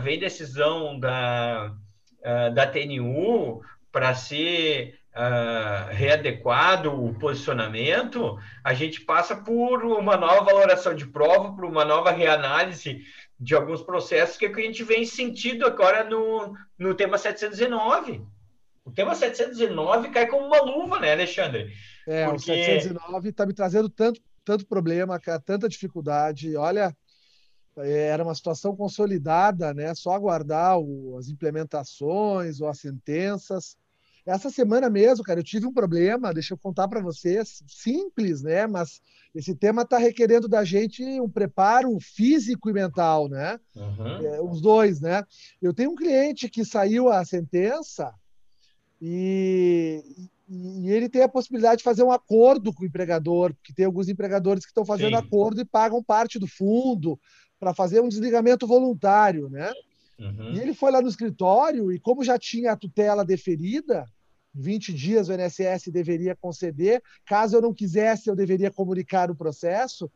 vem decisão da, uh, da TNU para ser uh, readequado o posicionamento, a gente passa por uma nova valoração de prova, por uma nova reanálise de alguns processos que, é que a gente vem sentido agora no, no tema 719. O tema 709 cai como uma luva, né, Alexandre? É, Porque... o 709 está me trazendo tanto, tanto problema, tanta dificuldade. Olha, é, era uma situação consolidada, né? Só aguardar o, as implementações ou as sentenças. Essa semana mesmo, cara, eu tive um problema, deixa eu contar para vocês, simples, né? Mas esse tema está requerendo da gente um preparo físico e mental, né? Uhum. É, os dois, né? Eu tenho um cliente que saiu a sentença e, e ele tem a possibilidade de fazer um acordo com o empregador, porque tem alguns empregadores que estão fazendo Sim. acordo e pagam parte do fundo para fazer um desligamento voluntário, né? Uhum. E ele foi lá no escritório e, como já tinha a tutela deferida, 20 dias o INSS deveria conceder, caso eu não quisesse, eu deveria comunicar o processo.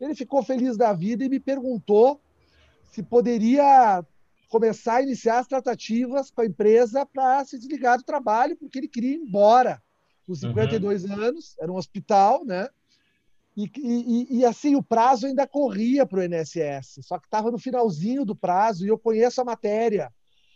Ele ficou feliz da vida e me perguntou se poderia começar a iniciar as tratativas com a empresa para se desligar do trabalho, porque ele queria ir embora. Com 52 uhum. anos, era um hospital, né? E, e, e, assim, o prazo ainda corria para o INSS, só que estava no finalzinho do prazo e eu conheço a matéria.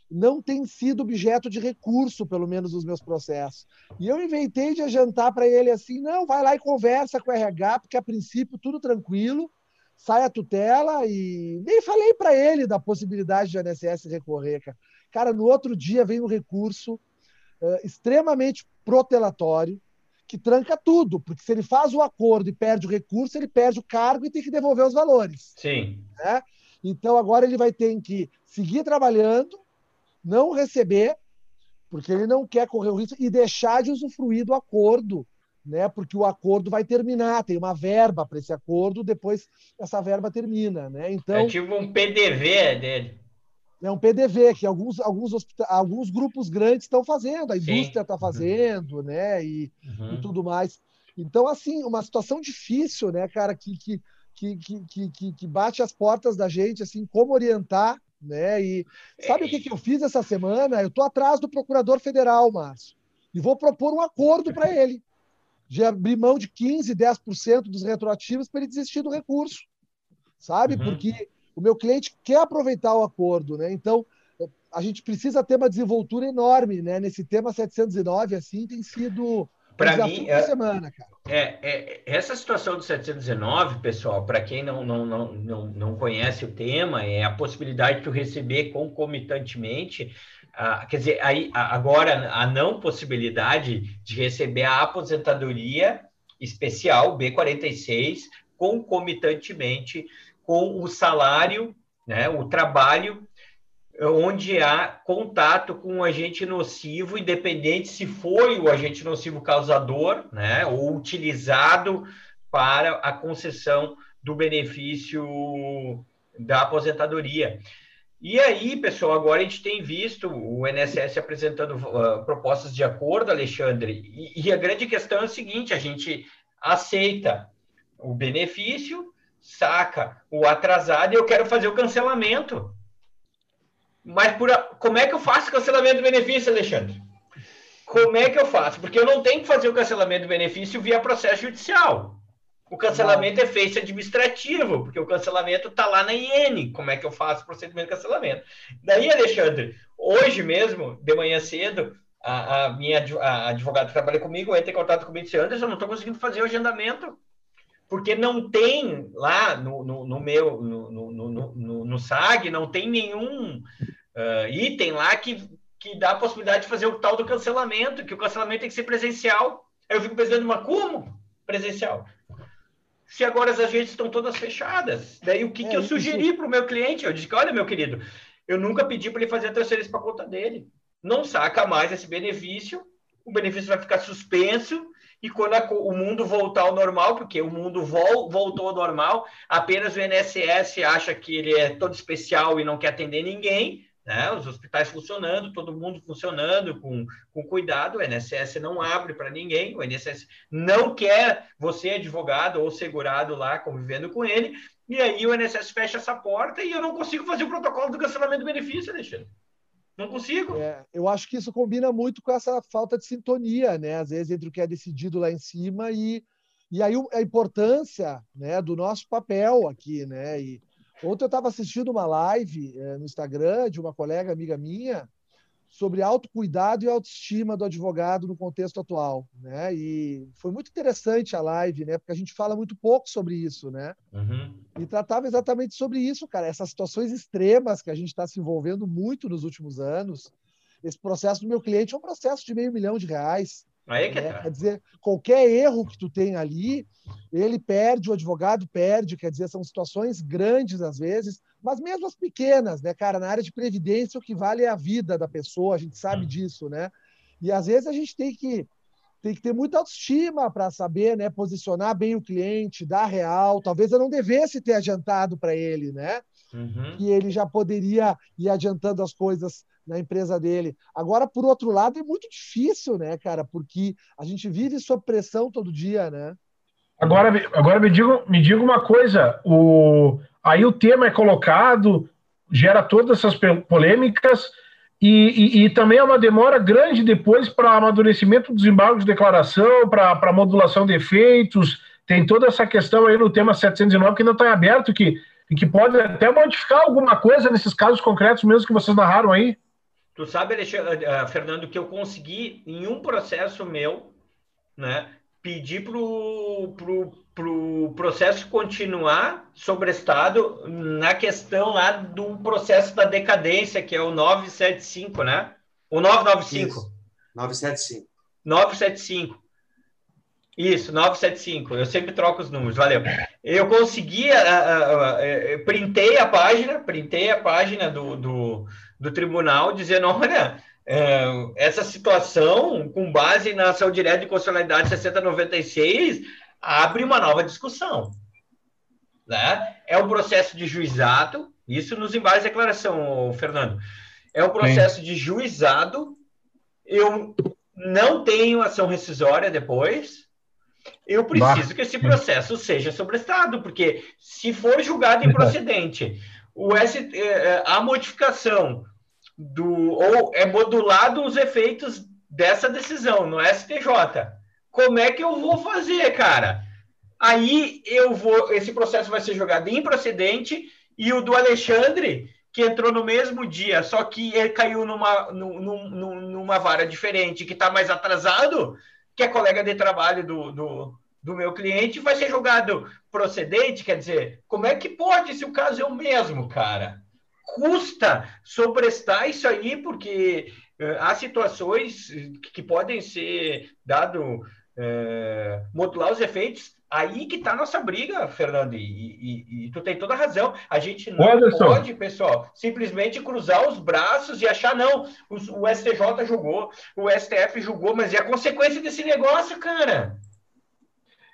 Não tem sido objeto de recurso, pelo menos nos meus processos. E eu inventei de adiantar para ele assim: não, vai lá e conversa com o RH, porque a princípio tudo tranquilo, sai a tutela e nem falei para ele da possibilidade de INSS recorrer. Cara. cara, no outro dia vem um recurso uh, extremamente protelatório, que tranca tudo, porque se ele faz o acordo e perde o recurso, ele perde o cargo e tem que devolver os valores. Sim. Né? Então agora ele vai ter que seguir trabalhando, não receber, porque ele não quer correr o risco e deixar de usufruir do acordo, né? Porque o acordo vai terminar, tem uma verba para esse acordo, depois essa verba termina, né? Então é tipo um PDV dele é um PDV que alguns, alguns, alguns grupos grandes estão fazendo, a indústria está fazendo, uhum. né? E, uhum. e, tudo mais. Então, assim, uma situação difícil, né, cara, que, que, que, que, que, bate as portas da gente, assim, como orientar, né? E sabe é. o que, que eu fiz essa semana? Eu estou atrás do procurador federal, Márcio, e vou propor um acordo para [laughs] ele, de abrir mão de 15%, 10% dos retroativos para ele desistir do recurso, sabe? Uhum. Porque o meu cliente quer aproveitar o acordo, né? Então, a gente precisa ter uma desenvoltura enorme, né? Nesse tema 709, assim, tem sido para mim é, semana, cara. É, é, essa situação do 719, pessoal, para quem não, não, não, não, não conhece o tema, é a possibilidade de tu receber concomitantemente, ah, quer dizer, aí, agora a não possibilidade de receber a aposentadoria especial B46 concomitantemente com o salário, né, o trabalho, onde há contato com o agente nocivo, independente se foi o agente nocivo causador, né, ou utilizado para a concessão do benefício da aposentadoria. E aí, pessoal, agora a gente tem visto o INSS apresentando uh, propostas de acordo, Alexandre, e, e a grande questão é o seguinte: a gente aceita o benefício, saca o atrasado e eu quero fazer o cancelamento. Mas por a... como é que eu faço cancelamento do benefício, Alexandre? Como é que eu faço? Porque eu não tenho que fazer o cancelamento do benefício via processo judicial. O cancelamento não. é feito administrativo, porque o cancelamento está lá na IN. Como é que eu faço o procedimento de cancelamento? Daí, Alexandre, hoje mesmo, de manhã cedo, a, a minha a advogada que trabalha comigo entra em contato comigo e disse: Anderson, eu não estou conseguindo fazer o agendamento, porque não tem lá no, no, no meu, no, no, no, no, SAG, não tem nenhum uh, item lá que, que dá a possibilidade de fazer o tal do cancelamento, que o cancelamento tem que ser presencial. Aí eu fico pensando, mas como presencial? Se agora as agências estão todas fechadas. Daí o que, é, que eu sugeri para o meu cliente? Eu disse: olha, meu querido, eu nunca pedi para ele fazer a transferência para a conta dele não saca mais esse benefício, o benefício vai ficar suspenso, e quando a, o mundo voltar ao normal, porque o mundo vol, voltou ao normal, apenas o INSS acha que ele é todo especial e não quer atender ninguém, né? os hospitais funcionando, todo mundo funcionando com, com cuidado, o INSS não abre para ninguém, o INSS não quer você, advogado ou segurado lá, convivendo com ele, e aí o INSS fecha essa porta e eu não consigo fazer o protocolo do cancelamento do benefício, Alexandre. Não consigo. É, eu acho que isso combina muito com essa falta de sintonia, né? Às vezes, entre o que é decidido lá em cima e, e aí a importância né, do nosso papel aqui, né? E ontem eu estava assistindo uma live é, no Instagram de uma colega amiga minha sobre autocuidado e autoestima do advogado no contexto atual, né? E foi muito interessante a live, né? Porque a gente fala muito pouco sobre isso, né? Uhum. E tratava exatamente sobre isso, cara. Essas situações extremas que a gente está se envolvendo muito nos últimos anos. Esse processo do meu cliente é um processo de meio milhão de reais. Aí que é. Quer dizer, qualquer erro que tu tem ali, ele perde, o advogado perde, quer dizer, são situações grandes às vezes, mas mesmo as pequenas, né, cara? Na área de previdência, o que vale é a vida da pessoa, a gente sabe hum. disso, né? E às vezes a gente tem que tem que ter muita autoestima para saber, né, posicionar bem o cliente, dar real. Talvez eu não devesse ter adiantado para ele, né? Uhum. Que ele já poderia ir adiantando as coisas na empresa dele. Agora, por outro lado, é muito difícil, né, cara? Porque a gente vive sob pressão todo dia, né? Agora, agora me diga, me diga uma coisa: o, aí o tema é colocado, gera todas essas polêmicas. E, e, e, também é uma demora grande depois para amadurecimento dos embargos de declaração, para modulação de efeitos. Tem toda essa questão aí no tema 709 que ainda está aberto, que, que pode até modificar alguma coisa nesses casos concretos mesmo que vocês narraram aí. Tu sabe, Alexandre, uh, Fernando, que eu consegui, em um processo meu, né, pedir para o pro, pro processo continuar sobre estado na questão lá do processo da decadência, que é o 975, né? O 995. Isso. 975. 975. Isso, 975. Eu sempre troco os números, valeu. Eu consegui, uh, uh, uh, printei a página, printei a página do, do, do tribunal dizendo, olha, é, essa situação, com base na ação direta de constitucionalidade 6096, abre uma nova discussão. Né? É um processo de juizado, isso nos embaixo de declaração, Fernando. É um processo Sim. de juizado, eu não tenho ação rescisória depois, eu preciso bah. que esse processo seja sobrestado, porque se for julgado improcedente, o S, é, é, a modificação do ou é modulado os efeitos dessa decisão no STJ. Como é que eu vou fazer, cara? Aí eu vou, esse processo vai ser jogado improcedente e o do Alexandre, que entrou no mesmo dia, só que ele caiu numa, numa, numa vara diferente, que está mais atrasado, que é colega de trabalho do, do, do meu cliente, vai ser julgado procedente, quer dizer, como é que pode se o caso é o mesmo, cara? Custa sobrestar isso aí, porque uh, há situações que podem ser dado uh, modular os efeitos. Aí que está a nossa briga, Fernando, e, e, e, tu tem toda a razão. A gente não Anderson. pode, pessoal, simplesmente cruzar os braços e achar, não, o, o STJ julgou, o STF julgou, mas é a consequência desse negócio, cara.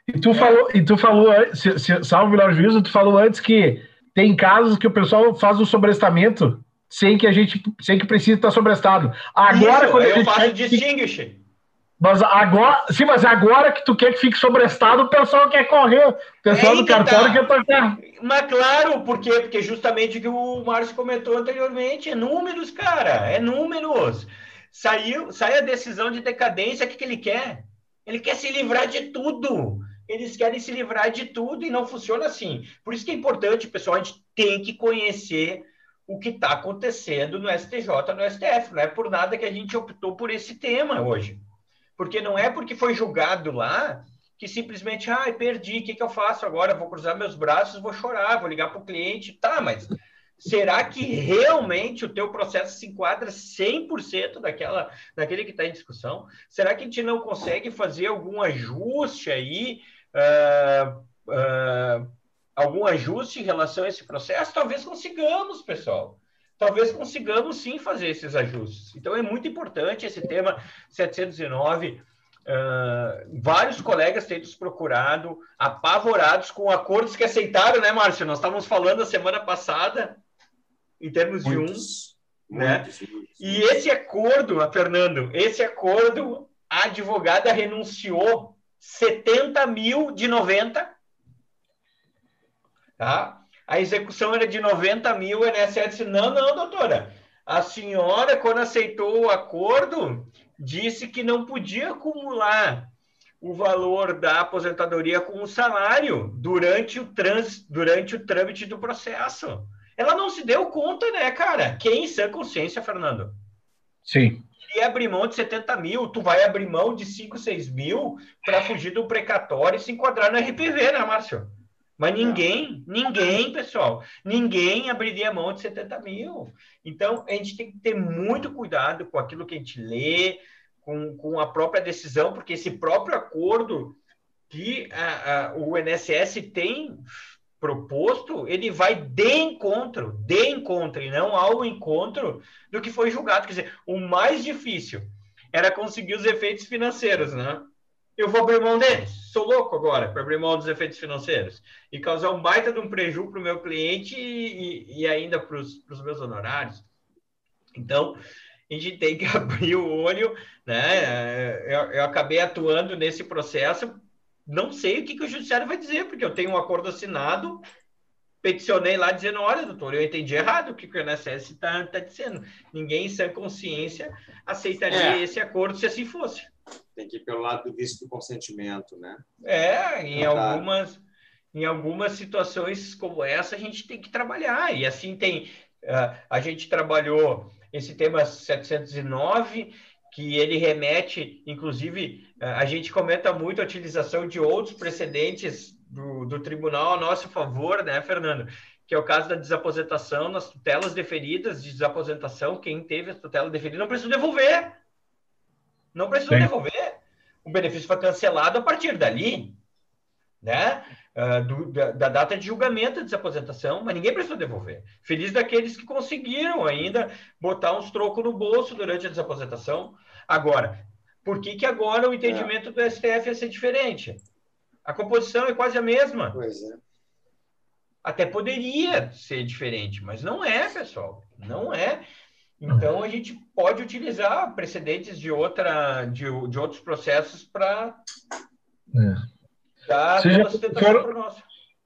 E tu é. falou, e tu falou, se, se, salve o juízo, tu falou antes que tem casos que o pessoal faz o sobrestamento sem que a gente, sem que precise estar sobrestado. Agora, Isso, quando eu faço distinguish. Mas agora, sim, mas agora que tu quer que fique sobrestado, o pessoal quer correr. O pessoal é do cartório tá. quer tocar. Mas claro, por quê? Porque justamente o que o Márcio comentou anteriormente, é números, cara, é números. Saiu, sai a decisão de decadência, o que, que ele quer? Ele quer se livrar de tudo. Eles querem se livrar de tudo e não funciona assim. Por isso que é importante, pessoal, a gente tem que conhecer o que está acontecendo no STJ, no STF. Não é por nada que a gente optou por esse tema hoje. Porque não é porque foi julgado lá que simplesmente, ah, perdi, o que, que eu faço agora? Vou cruzar meus braços, vou chorar, vou ligar para o cliente. Tá, mas será que realmente o teu processo se enquadra 100% daquela, daquele que está em discussão? Será que a gente não consegue fazer algum ajuste aí, uh, uh, algum ajuste em relação a esse processo? Talvez consigamos, pessoal talvez consigamos sim fazer esses ajustes. Então é muito importante esse tema 709. Uh, vários colegas têm nos procurado, apavorados com acordos que aceitaram, né, Márcio? Nós estávamos falando a semana passada, em termos muitos, de um. né? Muitos, E esse acordo, Fernando, esse acordo, a advogada renunciou 70 mil de 90. Tá? a execução era de 90 mil, o INSS disse, não, não, doutora, a senhora, quando aceitou o acordo, disse que não podia acumular o valor da aposentadoria com o salário durante o, trans, durante o trâmite do processo. Ela não se deu conta, né, cara? Quem em sã consciência, Fernando? Sim. E abrir mão de 70 mil, tu vai abrir mão de 5, 6 mil para fugir do precatório e se enquadrar no RPV, né, Márcio? Mas ninguém, ninguém, pessoal, ninguém abriria mão de 70 mil. Então, a gente tem que ter muito cuidado com aquilo que a gente lê, com, com a própria decisão, porque esse próprio acordo que a, a, o INSS tem proposto, ele vai de encontro, de encontro, e não ao encontro do que foi julgado. Quer dizer, o mais difícil era conseguir os efeitos financeiros, né? eu vou abrir mão deles. Sou louco agora para abrir mão dos efeitos financeiros e causar um baita de um prejuízo para o meu cliente e, e ainda para os meus honorários. Então, a gente tem que [laughs] abrir o olho, né? Eu, eu, acabei atuando nesse processo, não sei o que, que o judiciário vai dizer, porque eu tenho um acordo assinado, peticionei lá dizendo, olha, doutor, eu entendi errado o que, que o INSS está tá dizendo. Ninguém em sã consciência aceitaria é. esse acordo se assim fosse tem que ir pelo lado do vício do consentimento, né? É, em tá. algumas em algumas situações como essa a gente tem que trabalhar e assim tem uh, a gente trabalhou esse tema 709 que ele remete, inclusive, uh, a gente comenta muito a utilização de outros precedentes do, do tribunal a nosso favor, né, Fernando? Que é o caso da desaposentação, nas tutelas deferidas de desaposentação, quem teve a tutela deferida não precisa devolver. Não precisou Sim. devolver. O benefício foi cancelado a partir dali, né? Uh, do, da, da, data de julgamento da desaposentação, mas ninguém precisou devolver. Feliz daqueles que conseguiram ainda botar uns trocos no bolso durante a desaposentação. Agora, por que, que agora o entendimento é. do STF ia ser diferente? A composição é quase a mesma. Pois é. Até poderia ser diferente, mas não é, pessoal. Não é. Então, a gente pode utilizar precedentes de, outra, de, de outros processos para é. Seja, for,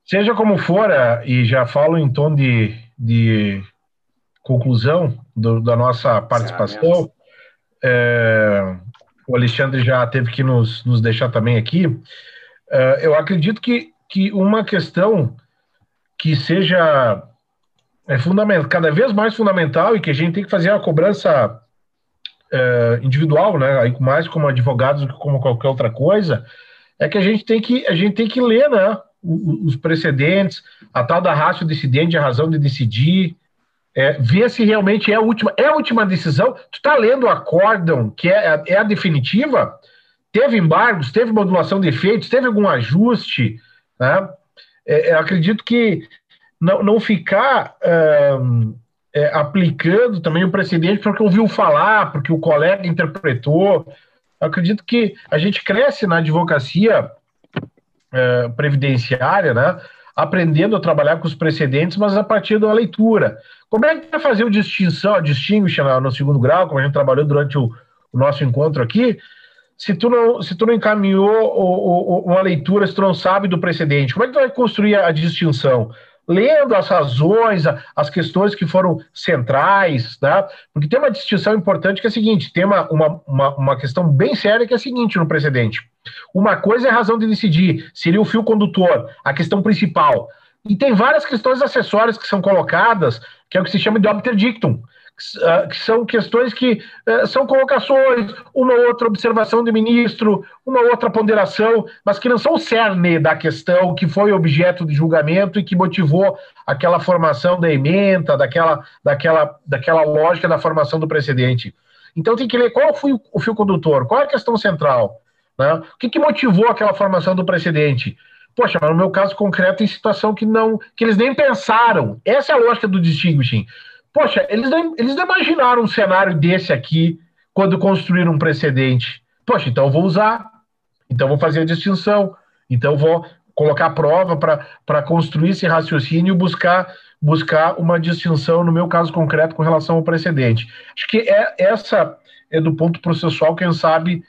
seja como for, é, e já falo em tom de, de conclusão do, da nossa participação, é, o Alexandre já teve que nos, nos deixar também aqui. É, eu acredito que, que uma questão que seja é fundamental, cada vez mais fundamental e que a gente tem que fazer a cobrança é, individual, né, aí mais como advogados do que como qualquer outra coisa, é que a gente tem que a gente tem que ler, né, os precedentes, a tal da rácio decidente, a razão de decidir, é, ver se realmente é a última, é a última decisão. Tu está lendo o acórdão, que é, é a definitiva? Teve embargos, teve modulação de efeitos, teve algum ajuste, né? É, eu acredito que não, não ficar é, aplicando também o precedente porque ouviu falar, porque o colega interpretou. Eu acredito que a gente cresce na advocacia é, previdenciária, né? aprendendo a trabalhar com os precedentes, mas a partir da leitura. Como é que vai fazer o distinção, a distinguish no segundo grau, como a gente trabalhou durante o, o nosso encontro aqui, se tu não, se tu não encaminhou o, o, uma leitura, se tu não sabe do precedente? Como é que tu vai construir a distinção? Lendo as razões, as questões que foram centrais, né? Porque tem uma distinção importante que é a seguinte: tem uma, uma, uma, questão bem séria que é a seguinte no precedente. Uma coisa é a razão de decidir, seria o fio condutor, a questão principal. E tem várias questões acessórias que são colocadas, que é o que se chama de obter dictum, que são questões que uh, são colocações, uma outra observação do ministro, uma outra ponderação, mas que não são o cerne da questão que foi objeto de julgamento e que motivou aquela formação da emenda, daquela, daquela, daquela lógica da formação do precedente. Então tem que ler qual foi o fio condutor, qual é a questão central, né? o que, que motivou aquela formação do precedente. Poxa, mas no meu caso concreto, em situação que não, que eles nem pensaram. Essa é a lógica do distinguishing. Poxa, eles não, eles não imaginaram um cenário desse aqui quando construíram um precedente. Poxa, então vou usar, então vou fazer a distinção, então vou colocar a prova para construir esse raciocínio e buscar, buscar uma distinção, no meu caso concreto, com relação ao precedente. Acho que é, essa é do ponto processual, quem sabe,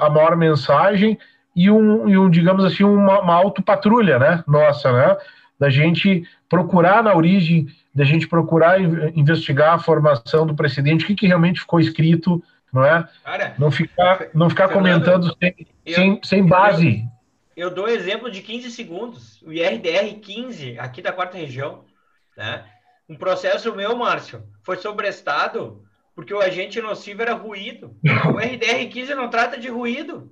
a maior mensagem e um, e um digamos assim, uma, uma autopatrulha, né, nossa, né, da gente procurar na origem, da gente procurar investigar a formação do precedente, o que, que realmente ficou escrito, não é? Cara, não ficar, não ficar Fernando, comentando sem, eu, sem, sem base. Eu, eu dou exemplo de 15 segundos, o IRDR 15, aqui da quarta região, né? Um processo meu, Márcio, foi sobrestado porque o agente nocivo era ruído. O RDR 15 não trata de ruído.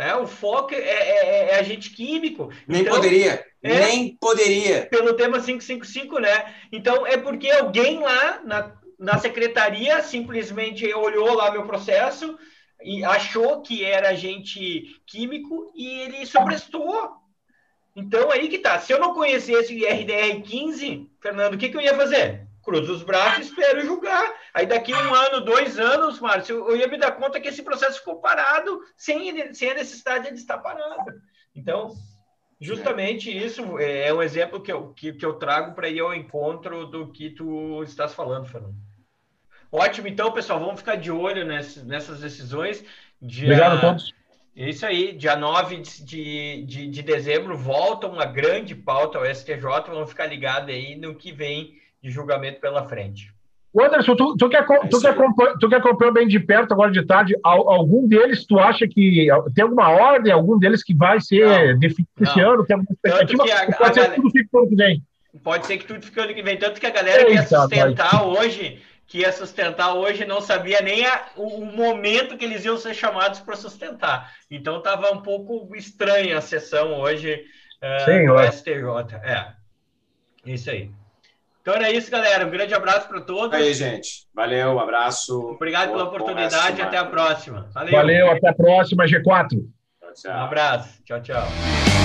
É, o foco é, é, é agente químico. Nem então, poderia. É, nem poderia. Pelo tema 555, né? Então, é porque alguém lá na, na secretaria simplesmente olhou lá meu processo e achou que era agente químico e ele sobrestou. Então, aí que tá. Se eu não conhecesse o IRDR 15, Fernando, o que, que eu ia fazer? Cruzo os braços espero julgar. Aí daqui um ano, dois anos, Márcio, eu ia me dar conta que esse processo ficou parado sem, sem a necessidade de estar parado. Então, justamente isso é, é um exemplo que eu, que, que eu trago para ir ao encontro do que tu estás falando, Fernando. Ótimo, então, pessoal, vamos ficar de olho nessas, nessas decisões. Dia... Obrigado a todos. É isso aí, dia 9 de, de, de dezembro volta uma grande pauta ao STJ, vamos ficar ligados aí no que vem de julgamento pela frente. Anderson, tu, tu, que, tu, que acompanha, tu que acompanhou bem de perto agora de tarde, algum deles tu acha que tem alguma ordem, algum deles que vai ser definido esse ano? Tem alguma expectativa? A, pode a ser que tudo fique ano que vem. Pode ser que tudo fique ano que vem. Tanto que a galera Eita, quer sustentar hoje, que ia sustentar hoje, não sabia nem a, o, o, momento que eles iam ser chamados para sustentar. Então estava um pouco estranha a sessão hoje uh, Sim, do STJ. É, isso aí. Então era isso, galera. Um grande abraço para todos. Aí, gente. Valeu, um abraço. Obrigado pela oportunidade. Até a próxima. Valeu. Valeu, até a próxima, G4. Tchau, tchau. Um abraço. Tchau, tchau.